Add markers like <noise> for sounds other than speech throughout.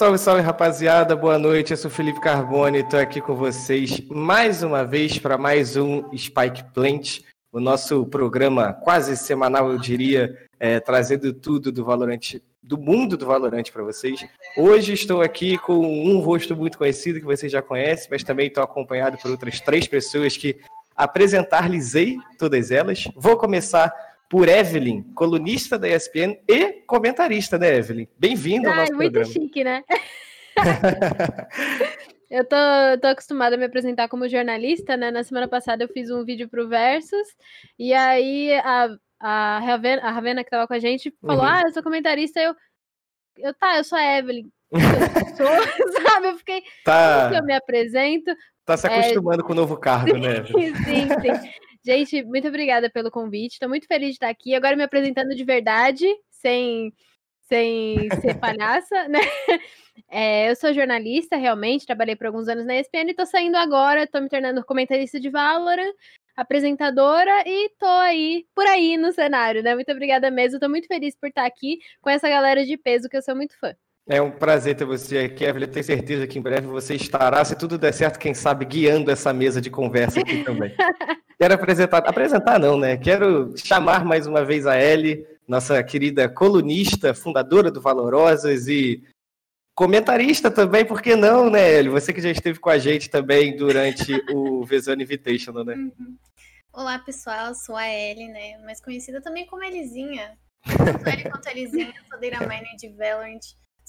Salve, salve, rapaziada. Boa noite. Eu sou Felipe Carbone. Estou aqui com vocês mais uma vez para mais um Spike Plant, o nosso programa quase semanal, eu diria, é, trazendo tudo do Valorante, do mundo do Valorante para vocês. Hoje estou aqui com um rosto muito conhecido que vocês já conhecem, mas também estou acompanhado por outras três pessoas que apresentar-lhes-ei todas elas. Vou começar por Evelyn, colunista da ESPN e comentarista, né, Evelyn? Bem-vindo ao nosso muito programa. Muito chique, né? <laughs> eu tô, tô acostumada a me apresentar como jornalista, né? Na semana passada eu fiz um vídeo pro Versus, e aí a, a, Ravena, a Ravena que tava com a gente falou: uhum. Ah, eu sou comentarista, eu. Eu, tá, eu sou a Evelyn. <laughs> Eu sou, <laughs> sabe? Eu fiquei. Tá. Eu me apresento? Tá se acostumando é... com o novo cargo, né? sim, sim, sim. Gente, muito obrigada pelo convite. Estou muito feliz de estar aqui. Agora me apresentando de verdade, sem, sem ser <laughs> palhaça, né? É, eu sou jornalista, realmente, trabalhei por alguns anos na ESPN e estou saindo agora, estou me tornando comentarista de Valorant, apresentadora e tô aí, por aí no cenário, né? Muito obrigada mesmo. Estou muito feliz por estar aqui com essa galera de peso que eu sou muito fã. É um prazer ter você aqui, Evelyn. Tenho certeza que em breve você estará, se tudo der certo, quem sabe, guiando essa mesa de conversa aqui também. <laughs> Quero apresentar, apresentar não, né? Quero chamar mais uma vez a Ellie, nossa querida colunista, fundadora do Valorosas e comentarista também, por que não, né, Ellie? Você que já esteve com a gente também durante o <laughs> Vezone Invitational, né? Uhum. Olá, pessoal, sou a Ellie, né? Mais conhecida também como Elizinha. Tanto <laughs> Ellie quanto Elizinha, sou Data Miner de Valorant.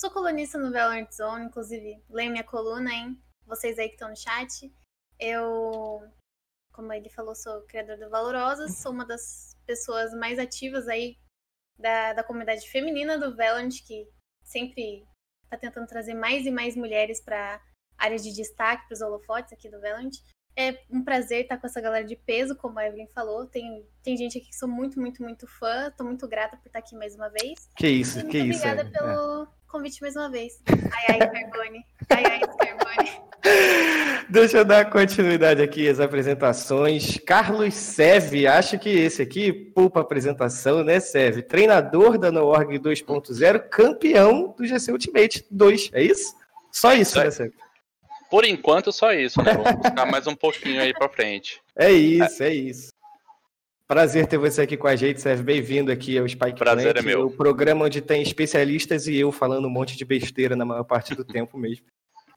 Sou colunista no Valorant Zone, inclusive leio minha coluna, hein? Vocês aí que estão no chat. Eu, como ele falou, sou criador do Valorosas, sou uma das pessoas mais ativas aí da, da comunidade feminina do Valorant, que sempre está tentando trazer mais e mais mulheres para áreas de destaque, para os holofotes aqui do Valorant. É um prazer estar com essa galera de peso, como a Evelyn falou. Tem, tem gente aqui que sou muito, muito, muito fã. Estou muito grata por estar aqui mais uma vez. Que isso, que muito isso. Obrigada pelo, é convite mais uma vez. Ai, ai, Carbone. Ai, ai, Carbone. Deixa eu dar continuidade aqui às apresentações. Carlos Seve, acho que esse aqui, poupa apresentação, né, Seve? Treinador da NoOrg 2.0, campeão do GC Ultimate 2, é isso? Só isso, é. né, Seve? Por enquanto, só isso, né? Vamos buscar mais um pouquinho aí pra frente. É isso, é, é isso. Prazer ter você aqui com a gente, Sérgio. Bem-vindo aqui ao Spike Prazer Plant, é meu. o programa onde tem especialistas e eu falando um monte de besteira na maior parte do tempo mesmo.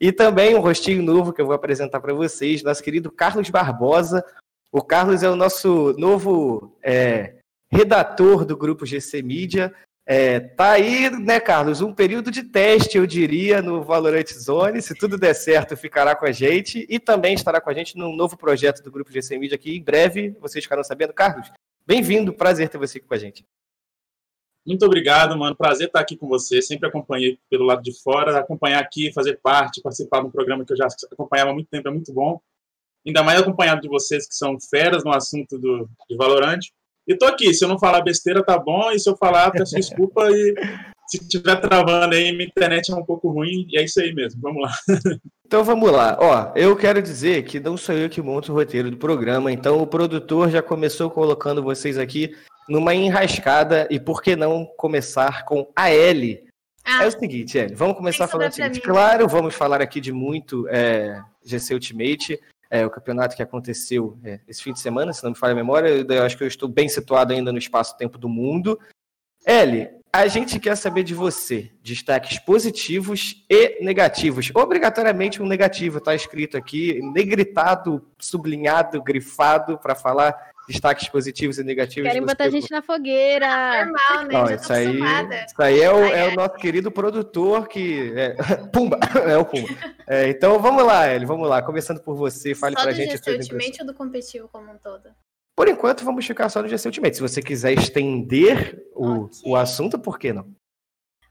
E também um rostinho novo que eu vou apresentar para vocês, nosso querido Carlos Barbosa. O Carlos é o nosso novo é, redator do grupo GC Mídia. É, tá aí, né, Carlos, um período de teste, eu diria, no Valorant Zone. Se tudo der certo, ficará com a gente e também estará com a gente num novo projeto do Grupo GC Media aqui em breve. Vocês ficarão sabendo. Carlos, bem-vindo, prazer ter você aqui com a gente. Muito obrigado, mano. Prazer estar aqui com você. Sempre acompanhei pelo lado de fora. Acompanhar aqui, fazer parte, participar de um programa que eu já acompanhava há muito tempo é muito bom. Ainda mais acompanhado de vocês que são feras no assunto do, de Valorant. E tô aqui, se eu não falar besteira, tá bom, e se eu falar, peço <laughs> desculpa, e se tiver travando aí, minha internet é um pouco ruim, e é isso aí mesmo, vamos lá. <laughs> Então vamos lá, ó, eu quero dizer que não sou eu que monto o roteiro do programa, então o produtor já começou colocando vocês aqui numa enrascada, e por que não começar com a L? Ah, é o seguinte, Ellie, vamos começar falando o seguinte, claro, vamos falar aqui de muito é, GC Ultimate, é, o campeonato que aconteceu é, esse fim de semana, se não me falha a memória. Eu, acho que eu estou bem situado ainda no espaço-tempo do mundo. Eli, a gente quer saber de você destaques positivos e negativos. Obrigatoriamente um negativo, está escrito aqui, negritado, sublinhado, grifado, para falar destaques positivos e negativos. Querem botar a gente na fogueira. Normal, né? Não, isso, aí, isso aí é o, é o nosso querido produtor que. É, <laughs> Pumba! <laughs> É o Pumba. É, então vamos lá, Eli, vamos lá. Começando por você, fale só pra gente. Só do Ultimate ou do competitivo como um todo? Por enquanto, vamos ficar só no GC Ultimate. Se você quiser estender o, okay. o assunto, por que não?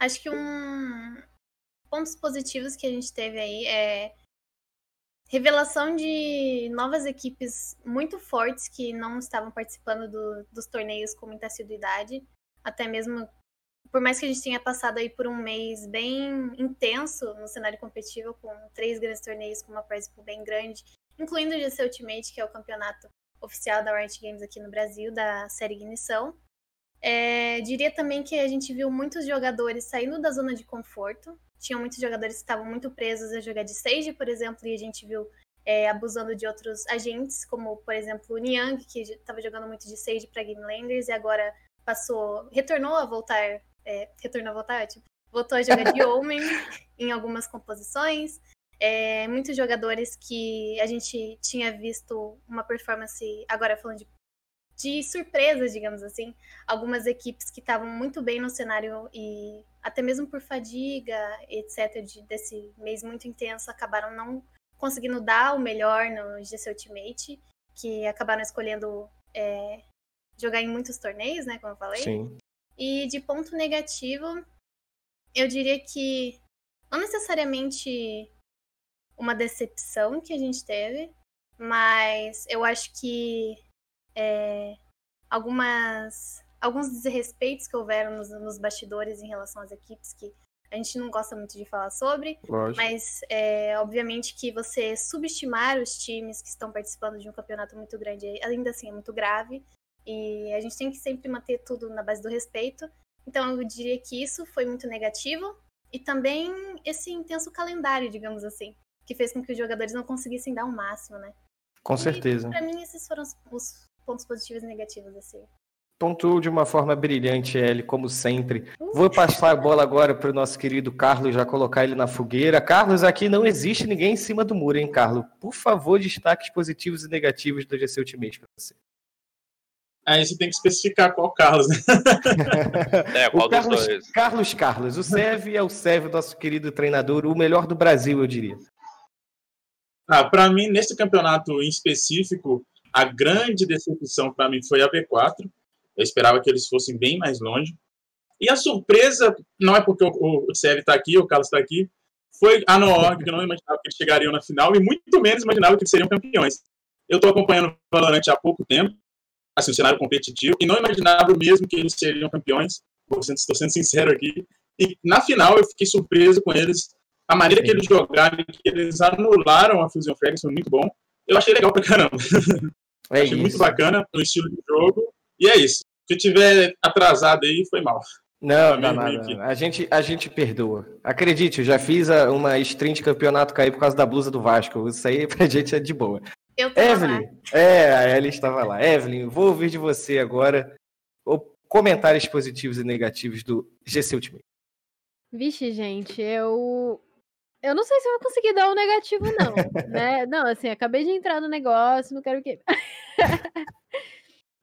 Acho que um pontos positivos que a gente teve aí é revelação de novas equipes muito fortes que não estavam participando do, dos torneios com muita assiduidade, até mesmo por mais que a gente tenha passado aí por um mês bem intenso no cenário competitivo, com três grandes torneios com uma prize bem grande, incluindo o GC Ultimate, que é o campeonato oficial da Riot Games aqui no Brasil, da série Ignição. É, diria também que a gente viu muitos jogadores saindo da zona de conforto, tinham muitos jogadores que estavam muito presos a jogar de Sage, por exemplo, e a gente viu é, abusando de outros agentes, como, por exemplo, o Niang, que estava jogando muito de Sage para Game Landers e agora passou, retornou a voltar, é, retornou a voltar, tipo, voltou a jogar de <laughs> Omen em algumas composições. É, muitos jogadores que a gente tinha visto uma performance, agora falando de, de surpresas, digamos assim, algumas equipes que estavam muito bem no cenário e até mesmo por fadiga, etc., de, desse mês muito intenso, acabaram não conseguindo dar o melhor no GC Ultimate, que acabaram escolhendo é, jogar em muitos torneios, né, como eu falei. Sim. E de ponto negativo, eu diria que não necessariamente uma decepção que a gente teve, mas eu acho que é, algumas alguns desrespeitos que houveram nos, nos, bastidores em relação às equipes que a gente não gosta muito de falar sobre, Lógico. mas é, obviamente que você subestimar os times que estão participando de um campeonato muito grande, ainda assim é muito grave, e a gente tem que sempre manter tudo na base do respeito. Então eu diria que isso foi muito negativo, e também esse intenso calendário, digamos assim que fez com que os jogadores não conseguissem dar o máximo, né? Com e, certeza. Para mim, esses foram os pontos positivos e negativos desse. Pontuou de uma forma brilhante, Ellie, como sempre. Vou passar a bola agora para o nosso querido Carlos, já colocar ele na fogueira. Carlos, aqui não existe ninguém em cima do muro, hein, Carlos? Por favor, destaques positivos e negativos do GC Ultimate para você. Aí você tem que especificar qual Carlos, né? <laughs> É, qual o Carlos, dos dois? Carlos Carlos. O Sev é o Sev, nosso querido treinador, o melhor do Brasil, eu diria. Ah, para mim, nesse campeonato em específico, a grande decepção para mim foi a V4. Eu esperava que eles fossem bem mais longe. E a surpresa, não é porque o, o, está aqui, o Carlos está aqui, foi a Noorg, que eu não imaginava que eles chegariam na final, e muito menos imaginava que eles seriam campeões. Eu estou acompanhando o Valorant há pouco tempo, assim, o cenário competitivo, e não imaginava mesmo que eles seriam campeões, estou sendo sincero aqui. E na final eu fiquei surpreso com eles, a maneira que eles jogaram, que eles anularam a Fusion Frags foi muito bom. Eu achei legal pra caramba. <laughs> É achei isso. muito bacana o estilo de jogo. E é isso. Se tiver atrasado aí, foi mal. Não, não, não, não. A gente, a gente perdoa. Acredite, eu já fiz a- uma stream de campeonato cair por causa da blusa do Vasco. Isso aí <laughs> pra gente é de boa. Eu tava lá. Evelyn, é, a Ellie estava lá. Evelyn, vou ouvir de você agora o- comentários positivos e negativos do GC Ultimate. Vixe, gente, eu. Eu não sei se eu vou conseguir dar um negativo, não. né? <laughs> Não, assim, acabei de entrar no negócio, não quero que. <laughs>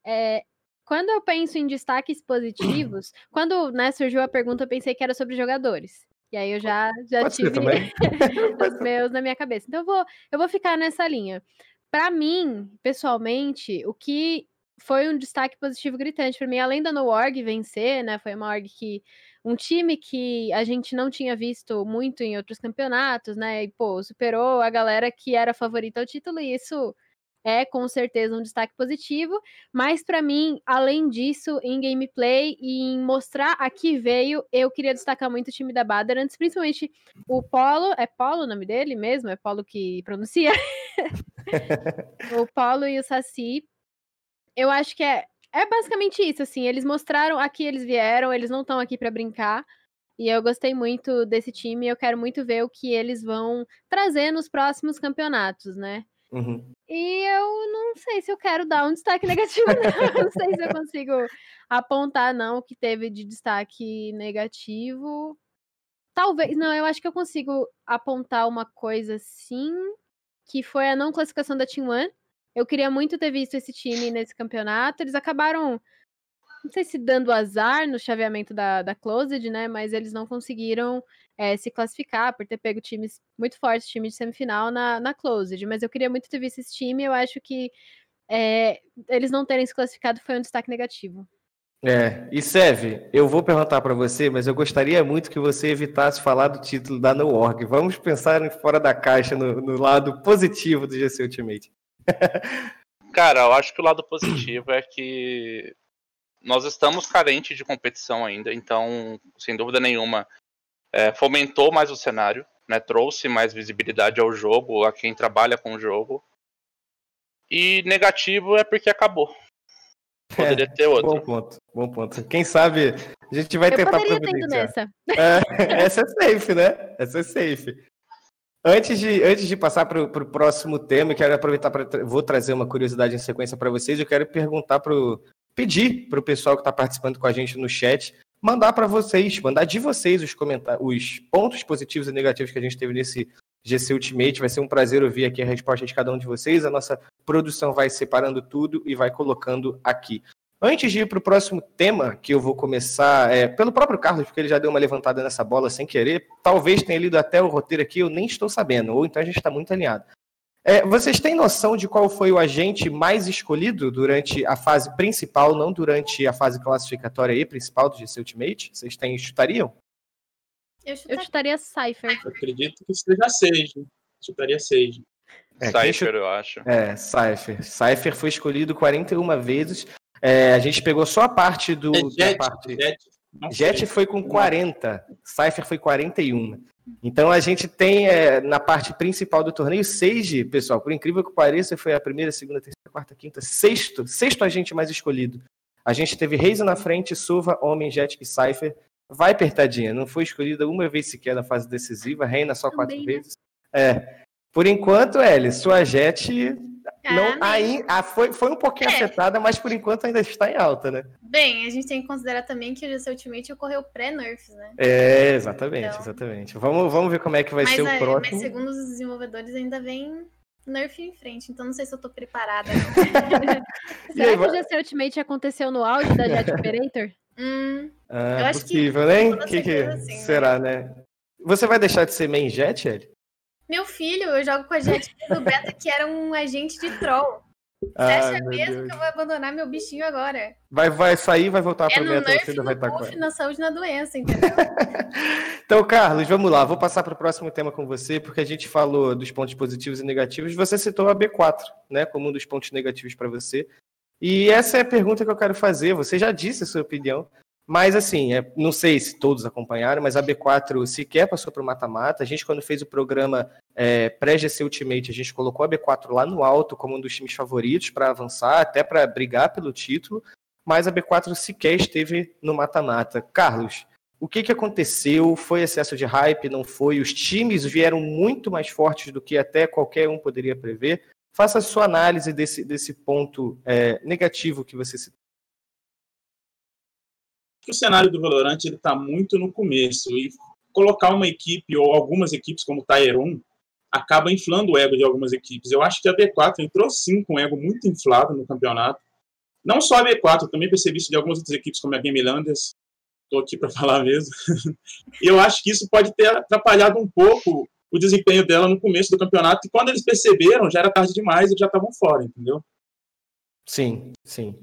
É, quando eu penso em destaques positivos, quando né, surgiu a pergunta, eu pensei que era sobre jogadores. E aí eu já, já Pode tive <laughs> os meus na minha cabeça. Então eu vou, eu vou ficar nessa linha. Pra mim, pessoalmente, o que foi um destaque positivo gritante pra mim, além da No Org vencer, né? Foi uma org que um time que a gente não tinha visto muito em outros campeonatos, né? E pô, superou a galera que era favorita ao título e isso é com certeza um destaque positivo, mas pra mim, além disso, em gameplay e em mostrar a que veio, eu queria destacar muito o time da Baderants, principalmente o Polo, é Polo o nome dele mesmo? É Polo que pronuncia? <laughs> o Paulo e o Saci. Eu acho que é, é basicamente isso, assim. Eles mostraram a que eles vieram, eles não estão aqui pra brincar. E eu gostei muito desse time. Eu quero muito ver o que eles vão trazer nos próximos campeonatos, né? Uhum. E eu não sei se eu quero dar um destaque <laughs> negativo, não. não sei se eu consigo apontar, não, o que teve de destaque negativo. Talvez, não, eu acho que eu consigo apontar uma coisa sim, que foi a não classificação da Team One. Eu queria muito ter visto esse time nesse campeonato. Eles acabaram, não sei se dando azar no chaveamento da, da Closed, né? Mas eles não conseguiram é, se classificar por ter pego times muito fortes, time de semifinal na, na Closed. Mas eu queria muito ter visto esse time. Eu acho que é, eles não terem se classificado foi um destaque negativo. É, e Sev, eu vou perguntar para você, mas eu gostaria muito que você evitasse falar do título da No. Vamos pensar fora da caixa no, no lado positivo do GC Ultimate. <laughs> Cara, eu acho que o lado positivo é que nós estamos carentes de competição ainda, então, sem dúvida nenhuma, é, fomentou mais o cenário, né, trouxe mais visibilidade ao jogo, a quem trabalha com o jogo. E negativo é porque acabou. <laughs> Poderia ter outro. Bom ponto. Bom ponto. Quem sabe a gente vai Eu tentar poderia ter ido providenciar. nessa. É, <laughs> essa é safe, né? Essa é safe. Antes de, antes de passar para o próximo tema, eu quero aproveitar para vou trazer uma curiosidade em sequência para vocês. Eu quero perguntar para pedir para o pessoal que está participando com a gente no chat mandar para vocês, mandar de vocês os comentários, os pontos positivos e negativos que a gente teve nesse GC Ultimate. Vai ser um prazer ouvir aqui a resposta de cada um de vocês. A nossa produção vai separando tudo e vai colocando aqui. Antes de ir para o próximo tema, que eu vou começar é, pelo próprio Carlos, porque ele já deu uma levantada nessa bola sem querer, talvez tenha lido até o roteiro aqui, eu nem estou sabendo, ou então a gente está muito alinhado. É, vocês têm noção de qual foi o agente mais escolhido durante a fase principal, não durante a fase classificatória e principal do GC Ultimate? Vocês têm, chutariam? Eu Eu chutaria. chutaria Cypher. Eu acredito que seja Sage. Chutaria Sage. É, Cypher, eu acho. É, Cypher. Cypher foi escolhido 41 vezes. É, a gente pegou só a parte do. É Jet, parte... Jet. Jet foi com 40, Cypher foi 41. Então a gente tem é, na parte principal do torneio Sage, pessoal, por incrível que pareça, foi a primeira, segunda, terceira, quarta, quinta, sexto, sexto agente mais escolhido. A gente teve Reis na frente, Suva, Homem, Jet e Cypher. Vai apertadinha, não foi escolhida uma vez sequer na fase decisiva, Reina só quatro Também, né? vezes. É. Por enquanto, Ellie, sua Jet não, Ah, aí, ah, foi, foi um pouquinho É. afetada, mas por enquanto ainda está em alta, né? Bem, a gente tem que considerar também que o GC Ultimate ocorreu pré-nerfs, né? É, exatamente, Então. exatamente. Vamos, vamos ver como é que vai mas, ser o é, próximo. mas segundo os desenvolvedores ainda vem nerf em frente, então não sei se eu tô preparada. <laughs> E aí, Será que o GC Ultimate aconteceu no auge da Jet <laughs> Operator? hum, Ah, Eu acho que- possível, né? com toda Que, que né? será, né? Você vai deixar de ser main jet, Ellie? Meu filho, eu jogo com a Jet do Beta que era um agente de troll. Você Ah, acha meu mesmo Deus. que eu vou abandonar meu bichinho agora? Vai, vai sair, vai voltar é pro nerf, você ainda no vai estar com buff, ela. na saúde na doença, <laughs> entendeu? Então, Carlos, vamos lá. Vou passar para o próximo tema com você, porque a gente falou dos pontos positivos e negativos. Você citou a B4, né, como um dos pontos negativos para você. E essa é a pergunta que eu quero fazer. Você já disse a sua opinião, mas assim, é, não sei se todos acompanharam, mas a B4 sequer passou para o mata-mata. A gente, quando fez o programa é, pré-GC Ultimate, a gente colocou a B4 lá no alto como um dos times favoritos para avançar, até para brigar pelo título, mas a B4 sequer esteve no mata-mata. Carlos, o que, que aconteceu? Foi excesso de hype? Não foi? Os times vieram muito mais fortes do que até qualquer um poderia prever. Faça a sua análise desse, desse ponto é, negativo que você citou. O cenário do Valorant está muito no começo e colocar uma equipe ou algumas equipes como o 1 acaba inflando o ego de algumas equipes. Eu acho que a B4 entrou sim com o ego muito inflado no campeonato. Não só a B4, eu também percebi isso de algumas outras equipes como a Gamelanders. Estou aqui para <laughs> falar mesmo. e eu acho que isso pode ter atrapalhado um pouco o desempenho dela no começo do campeonato. E quando eles perceberam, já era tarde demais e já estavam fora, entendeu? Sim, sim.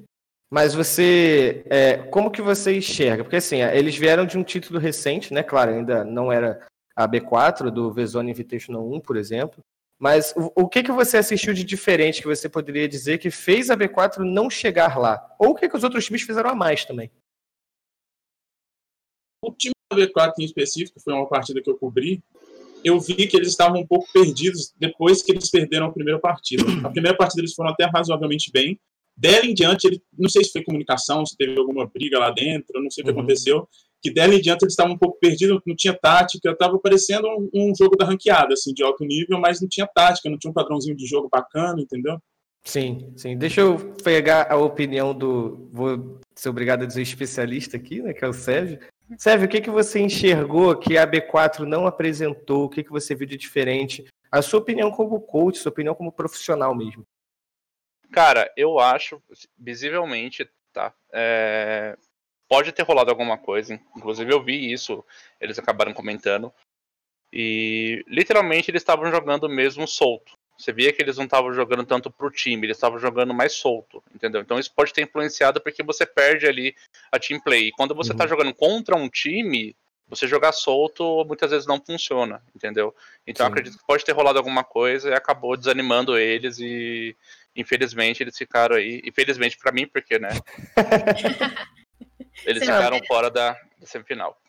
Mas você, é, como que você enxerga? Porque assim, eles vieram de um título recente, né? Claro, ainda não era a B4 do Vezone Invitational 1, por exemplo. Mas o, o que, que você assistiu de diferente que você poderia dizer que fez a B4 não chegar lá? Ou o que, que os outros times fizeram a mais também? O time da B4 em específico, foi uma partida que eu cobri, eu vi que eles estavam um pouco perdidos depois que eles perderam a primeira partida. A primeira partida eles foram até razoavelmente bem. Dela em diante, ele, não sei se foi comunicação, se teve alguma briga lá dentro, não sei o que Uhum. aconteceu, que dela em diante eles estavam um pouco perdidos, não tinha tática, estava parecendo um, um jogo da ranqueada, assim, de alto nível, mas não tinha tática, não tinha um padrãozinho de jogo bacana, entendeu? Sim, sim. Deixa eu pegar a opinião do. Vou ser obrigado a dizer especialista aqui, né? Que é o Sérgio. Sérgio, o que, que você enxergou que a B4 não apresentou? O que, que você viu de diferente? A sua opinião como coach, sua opinião como profissional mesmo. Cara, eu acho, visivelmente, tá? é, Pode ter rolado alguma coisa. Inclusive, eu vi isso, eles acabaram comentando. E literalmente eles estavam jogando mesmo solto. Você via que eles não estavam jogando tanto pro time, eles estavam jogando mais solto, entendeu? Então isso pode ter influenciado porque você perde ali a team play. E quando você tá Uhum. jogando contra um time, você jogar solto muitas vezes não funciona, entendeu? Então acredito que pode ter rolado alguma coisa e acabou desanimando eles e infelizmente eles ficaram aí. Infelizmente pra mim, porque, né? <laughs> Eles Sim. ficaram fora da, da semifinal.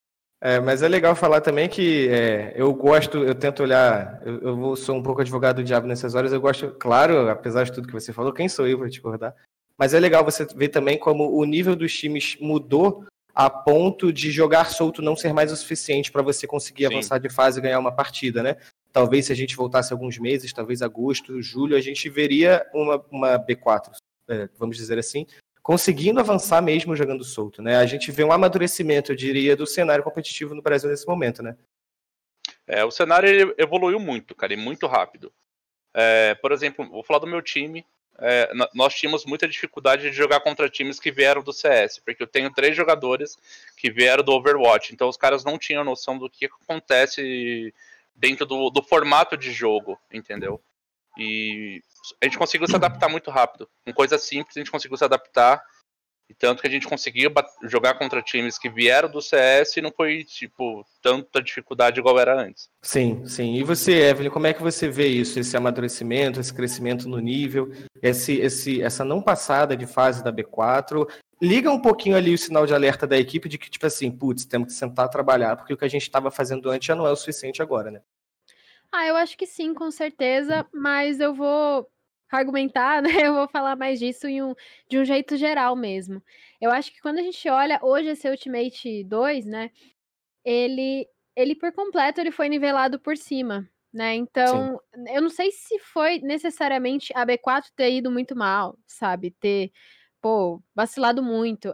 É, mas é legal falar também que é, eu gosto, eu tento olhar, eu, eu vou- sou um pouco advogado do diabo nessas horas, eu gosto, claro, apesar de tudo que você falou, quem sou eu para discordar? mas é legal você ver também como o nível dos times mudou a ponto de jogar solto não ser mais o suficiente para você conseguir Sim. avançar de fase e ganhar uma partida, né? Talvez se a gente voltasse alguns meses, talvez agosto, julho, a gente veria uma, uma B4, é, vamos dizer assim, conseguindo avançar mesmo jogando solto, né? A gente vê um amadurecimento, eu diria, do cenário competitivo no Brasil nesse momento, né? É, o cenário evoluiu muito, cara, e muito rápido. É, por exemplo, vou falar do meu time. É, nós tínhamos muita dificuldade de jogar contra times que vieram do CS, porque eu tenho três jogadores que vieram do Overwatch, então os caras não tinham noção do que acontece dentro do, do formato de jogo, entendeu? E a gente conseguiu se adaptar muito rápido. Com coisas simples, a gente conseguiu se adaptar e tanto que a gente conseguiu jogar contra times que vieram do CS e não foi, tipo, tanta dificuldade igual era antes. Sim, sim. E você, Evelyn, como é que você vê isso, esse amadurecimento, esse crescimento no nível, esse, esse, essa não passada de fase da B4? Liga um pouquinho ali o sinal de alerta da equipe de que, tipo assim, putz, temos que sentar a trabalhar, porque o que a gente estava fazendo antes já não é o suficiente agora, né? Ah, eu acho que sim, com certeza, mas eu vou argumentar, <laughs> né, eu vou falar mais disso um, de um jeito geral mesmo. Eu acho que quando a gente olha hoje esse Ultimate 2, né, ele, ele por completo ele foi nivelado por cima, né? Então, Sim. eu não sei se foi necessariamente a B4 ter ido muito mal, sabe? Ter, pô, vacilado muito.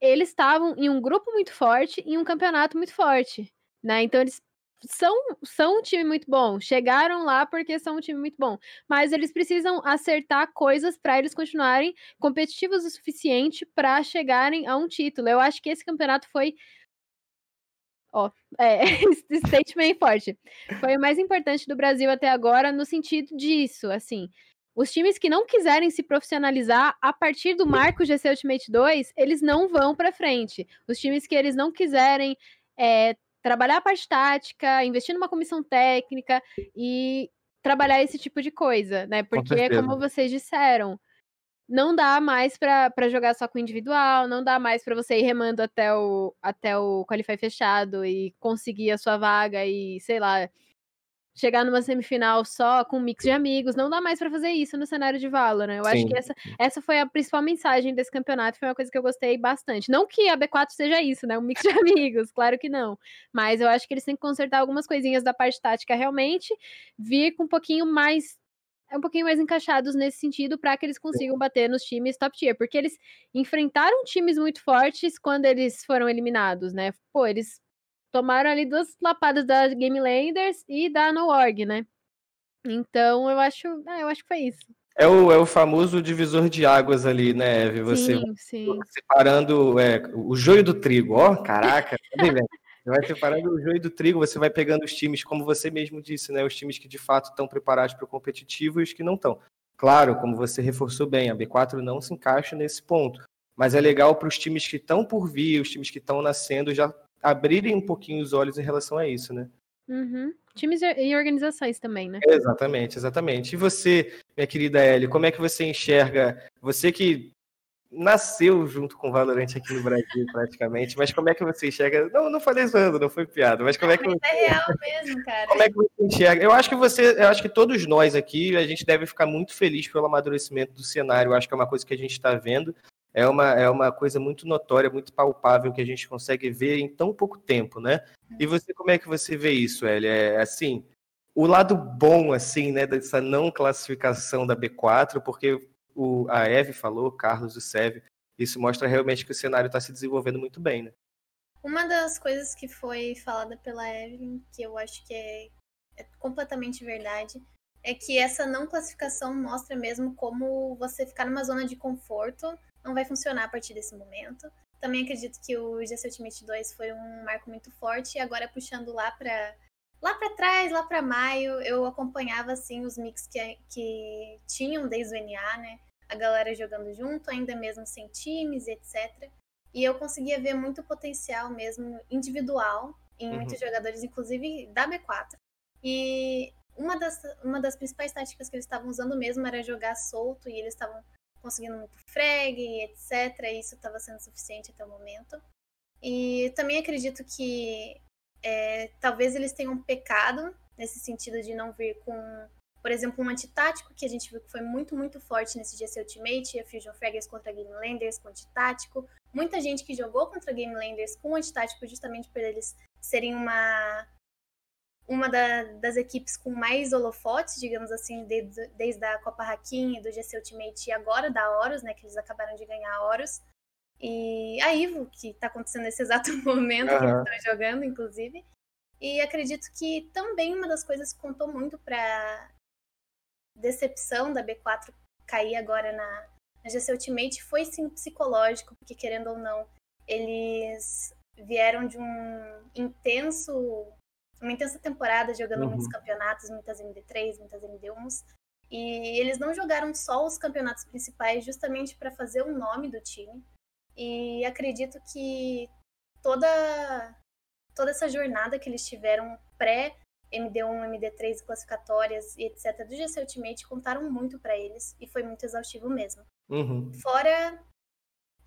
Eles estavam em um grupo muito forte, em um campeonato muito forte, né? Então eles são, são um time muito bom. Chegaram lá porque são um time muito bom. Mas eles precisam acertar coisas para eles continuarem competitivos o suficiente para chegarem a um título. Eu acho que esse campeonato foi. Ó, é, <laughs> statement forte. Foi o mais importante do Brasil até agora no sentido disso, assim. Os times que não quiserem se profissionalizar a partir do marco GC Ultimate 2, eles não vão para frente. Os times que eles não quiserem é, trabalhar a parte tática, investir numa comissão técnica e trabalhar esse tipo de coisa, né? Porque, Com como vocês disseram, não dá mais para jogar só com individual, não dá mais para você ir remando até o, até o Qualify fechado e conseguir a sua vaga e, sei lá, chegar numa semifinal só com um mix de amigos. Não dá mais para fazer isso no cenário de Valorant. Né? Eu Sim. acho que essa, essa foi a principal mensagem desse campeonato, foi uma coisa que eu gostei bastante. Não que a B4 seja isso, né? Um mix de <laughs> amigos, claro que não. Mas eu acho que eles têm que consertar algumas coisinhas da parte tática realmente, vir com um pouquinho mais um pouquinho mais encaixados nesse sentido para que eles consigam bater nos times top tier, porque eles enfrentaram times muito fortes quando eles foram eliminados, né? Pô, eles tomaram ali duas lapadas da Game Landers e da No.org, né? Então eu acho, é, eu acho que foi isso. É o, é o famoso divisor de águas ali, né, Eve? Você sim, sim. separando é, o joio do trigo, ó, caraca, tá Você vai separando o joio do trigo, você vai pegando os times, como você mesmo disse, né? Os times que de fato estão preparados para o competitivo e os que não estão. Claro, como você reforçou bem, a B4 não se encaixa nesse ponto. Mas é legal para os times que estão por vir, os times que estão nascendo, já abrirem um pouquinho os olhos em relação a isso, né? Uhum. Times e organizações também, né? Exatamente, exatamente. E você, minha querida Ellie, como é que você enxerga, você que nasceu junto com o Valorant aqui no Brasil, <laughs> praticamente, mas como é que você enxerga? Não, não falei zoando, não foi piada, mas como é que você... É real mesmo, cara. Como é que você enxerga? Eu acho que você, eu acho que todos nós aqui, a gente deve ficar muito feliz pelo amadurecimento do cenário, eu acho que é uma coisa que a gente está vendo, é uma, é uma coisa muito notória, muito palpável que a gente consegue ver em tão pouco tempo, né? E você, como é que você vê isso, Elia? É assim, o lado bom, assim, né, dessa não classificação da B4, porque o, a Eve falou, Carlos, o Seve, isso mostra realmente que o cenário está se desenvolvendo muito bem, né? Uma das coisas que foi falada pela Evelyn, que eu acho que é, é completamente verdade, é que essa não classificação mostra mesmo como você ficar numa zona de conforto não vai funcionar a partir desse momento. Também acredito que o GC Ultimate 2 foi um marco muito forte e agora puxando lá para lá para trás, lá para maio, eu acompanhava assim os mix que, que tinham desde o NA, né? A galera jogando junto, ainda mesmo sem times, etc. E eu conseguia ver muito potencial mesmo individual em uhum. muitos jogadores, inclusive da B4. E uma das, uma das principais táticas que eles estavam usando mesmo era jogar solto e eles estavam conseguindo muito frag, etc. E isso estava sendo suficiente até o momento. E também acredito que é, talvez eles tenham pecado nesse sentido de não vir com Por exemplo, um antitático que a gente viu que foi muito, muito forte nesse GC Ultimate, a Fusion Fraggers contra Game Landers com antitático. Muita gente que jogou contra Game Landers com antitático justamente por eles serem uma uma da, das equipes com mais holofotes, digamos assim, desde, desde a Copa Hakim, do GC Ultimate e agora da Horus, né, que eles acabaram de ganhar a Horus. E a Ivo, que está acontecendo nesse exato <laughs> momento, uhum. que eles estão jogando, inclusive. E acredito que também uma das coisas que contou muito para decepção da B4 cair agora na, na GC Ultimate foi sim psicológico, porque querendo ou não, eles vieram de um intenso uma intensa temporada jogando uhum. muitos campeonatos, muitas MD3, muitas MD1s. E eles não jogaram só os campeonatos principais justamente para fazer o nome do time. E acredito que toda toda essa jornada que eles tiveram pré MD1, MD3 classificatórias e etc do GC Ultimate contaram muito para eles e foi muito exaustivo mesmo. Uhum. Fora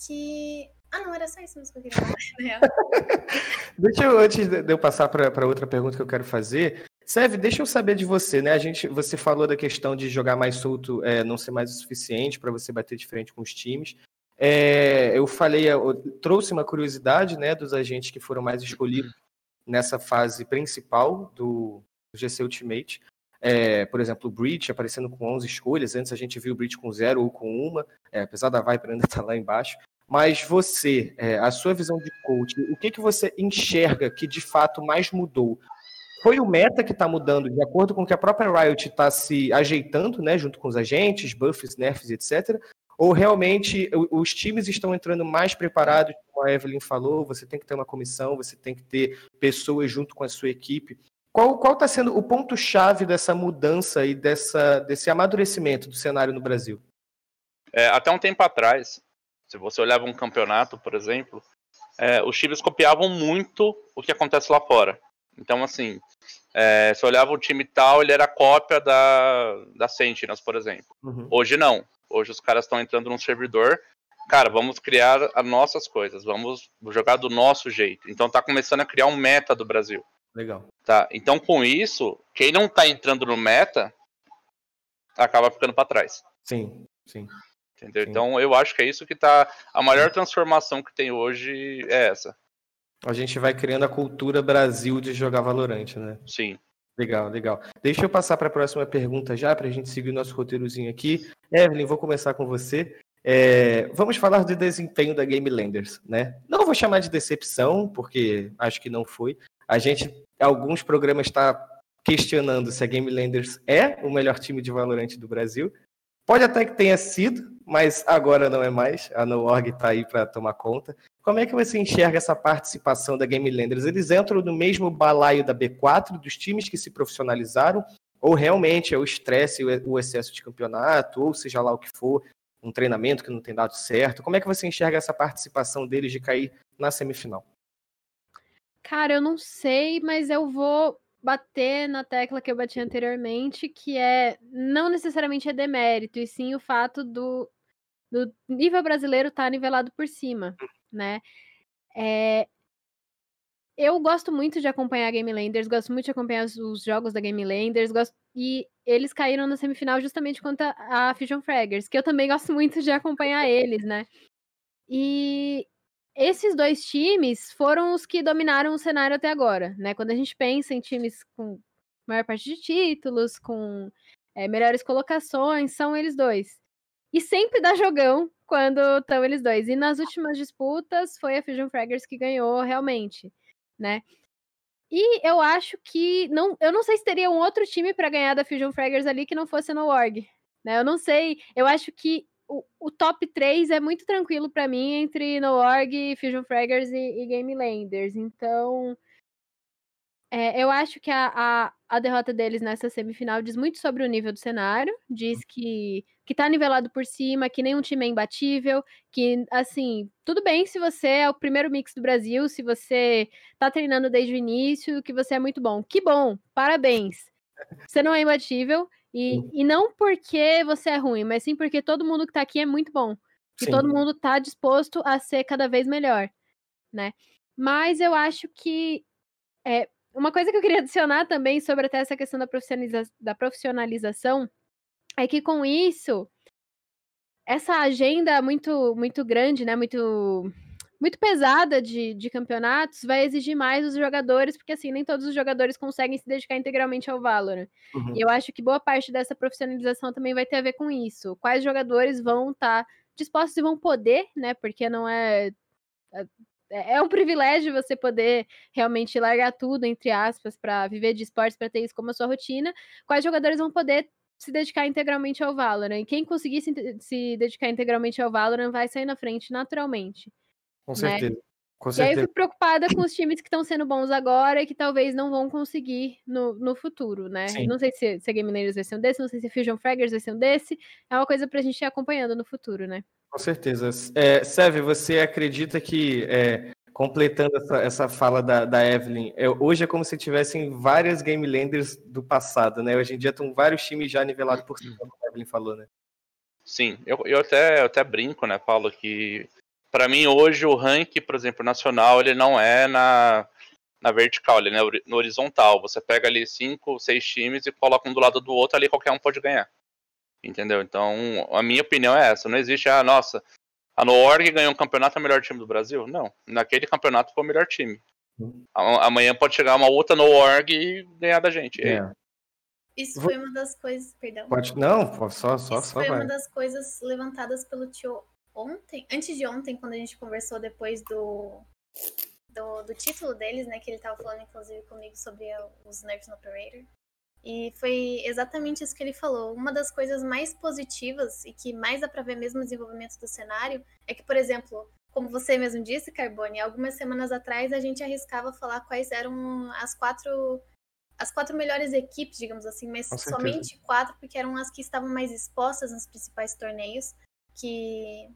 que ah, não, era só isso mesmo que eu queria falar, <laughs> deixa eu, antes de eu passar para outra pergunta que eu quero fazer, Sev, deixa eu saber de você, né? A gente, você falou da questão de jogar mais solto, é, não ser mais o suficiente para você bater de frente com os times. É, eu falei, eu trouxe uma curiosidade, né, dos agentes que foram mais escolhidos nessa fase principal do, do GC Ultimate. É, por exemplo, o Breach aparecendo com 11 escolhas. Antes a gente viu o Breach com zero ou com uma, é, apesar da Viper ainda estar <laughs> tá lá embaixo. Mas você, é, a sua visão de coach, o que, que você enxerga que de fato mais mudou? Foi o meta que está mudando de acordo com que a própria Riot está se ajeitando, né, junto com os agentes, buffs, nerfs, etc. Ou realmente os times estão entrando mais preparados, como a Evelyn falou, você tem que ter uma comissão, você tem que ter pessoas junto com a sua equipe. Qual está sendo o ponto-chave dessa mudança e dessa, desse amadurecimento do cenário no Brasil? É, até um tempo atrás, se você olhava um campeonato, por exemplo, é, os times copiavam muito o que acontece lá fora. Então, assim, é, se olhava o time tal, ele era cópia da, da Sentinels, por exemplo. Uhum. Hoje não. Hoje os caras estão entrando num servidor. Cara, vamos criar as nossas coisas, vamos jogar do nosso jeito. Então tá começando a criar um meta do Brasil. Legal. Tá. Então, com isso, quem não tá entrando no meta acaba ficando para trás. Sim, sim. Entendeu? Sim. Então eu acho que é isso que tá. A maior transformação que tem hoje é essa. A gente vai criando a cultura Brasil de jogar Valorante, né? Sim. Legal, legal. Deixa eu passar para a próxima pergunta já, para a gente seguir o nosso roteirozinho aqui. Evelyn, vou começar com você. É, vamos falar do desempenho da Game Landers, né? Não vou chamar de decepção, porque acho que não foi. A gente, alguns programas está questionando se a Game Landers é o melhor time de Valorante do Brasil. Pode até que tenha sido, mas agora não é mais. A NoOrg está aí para tomar conta. Como é que você enxerga essa participação da Game Landers? Eles entram no mesmo balaio da B4, dos times que se profissionalizaram, ou realmente é o estresse, o excesso de campeonato, ou seja lá o que for, um treinamento que não tem dado certo? Como é que você enxerga essa participação deles de cair na semifinal? Cara, eu não sei, mas eu vou bater na tecla que eu bati anteriormente, que é não necessariamente é demérito, e sim o fato do, do nível brasileiro estar tá nivelado por cima, né? É, eu gosto muito de acompanhar a Game Landers, gosto muito de acompanhar os jogos da Game Landers, gosto, e eles caíram na semifinal justamente contra a Fusion Fraggers, que eu também gosto <laughs> muito de acompanhar eles, né? E esses dois times foram os que dominaram o cenário até agora, né? Quando a gente pensa em times com maior parte de títulos, com é, melhores colocações, são eles dois. E sempre dá jogão quando estão eles dois. E nas últimas disputas foi a Fusion Fraggers que ganhou realmente, né? E eu acho que não, eu não sei se teria um outro time para ganhar da Fusion Fraggers ali que não fosse no Org, né? Eu não sei. Eu acho que o, o top 3 é muito tranquilo para mim entre NoOrg, Fusion Fraggers e, e Game Landers. Então, é, eu acho que a, a, a, derrota deles nessa semifinal diz muito sobre o nível do cenário, diz que, que tá nivelado por cima, que nenhum time é imbatível, que, assim, tudo bem se você é o primeiro mix do Brasil, se você tá treinando desde o início, que você é muito bom. Que bom, parabéns. Você não é imbatível, e, e não porque você é ruim, mas sim porque todo mundo que tá aqui é muito bom. E sim. todo mundo tá disposto a ser cada vez melhor, né? Mas eu acho que é, uma coisa que eu queria <laughs> adicionar também sobre até essa questão da, profissionaliza da profissionalização é que com isso, essa agenda muito, muito grande, né? Muito muito pesada de, de campeonatos vai exigir mais os jogadores, porque assim, nem todos os jogadores conseguem se dedicar integralmente ao Valorant. Uhum. E eu acho que boa parte dessa profissionalização também vai ter a ver com isso. Quais jogadores vão estar tá dispostos e vão poder, né? Porque não é, é é um privilégio você poder realmente largar tudo, entre aspas, para viver de esportes, para ter isso como a sua rotina. Quais jogadores vão poder se dedicar integralmente ao Valorant? E quem conseguir se, se dedicar integralmente ao Valorant vai sair na frente naturalmente. Com né? certeza. Né? Com certeza. E aí eu fico preocupada com os times que estão sendo bons agora e que talvez não vão conseguir no, no futuro, né? Sim. Não sei se, se a Game Mineiros vai ser um desse, não sei se Fusion Fraggers vai ser um desse. É uma coisa pra gente ir acompanhando no futuro, né? Com certeza. É, Seve, você acredita que, é, completando essa, essa fala da, da Evelyn, é, hoje é como se tivessem várias Game Landers do passado, né? Hoje em dia estão vários times já nivelados por cima, como a Evelyn falou, né? Sim, eu, eu, até, eu até brinco, né, Paulo, que para mim hoje o ranking, por exemplo, nacional, ele não é na, na vertical, ele é no horizontal. Você pega ali cinco, seis times e coloca um do lado do outro, ali qualquer um pode ganhar. Entendeu? Então, a minha opinião é essa. Não existe, ah, nossa, a Noorg ganhou um campeonato, é o melhor time do Brasil? Não. Naquele campeonato foi o melhor time. Amanhã pode chegar uma outra Noorg e ganhar da gente. É. Isso foi uma das coisas. Perdão. Pode, não, só, só, Isso só. Foi vai. uma das coisas levantadas pelo tio ontem, antes de ontem, quando a gente conversou depois do, do, do título deles, né? Que ele tava falando, inclusive, comigo sobre os Nerfs no Operator. E foi exatamente isso que ele falou. Uma das coisas mais positivas e que mais dá pra ver mesmo o desenvolvimento do cenário é que, por exemplo, como você mesmo disse, Carbone, algumas semanas atrás a gente arriscava falar quais eram as quatro as quatro melhores equipes, digamos assim, mas somente quatro, porque eram as que estavam mais expostas nos principais torneios, que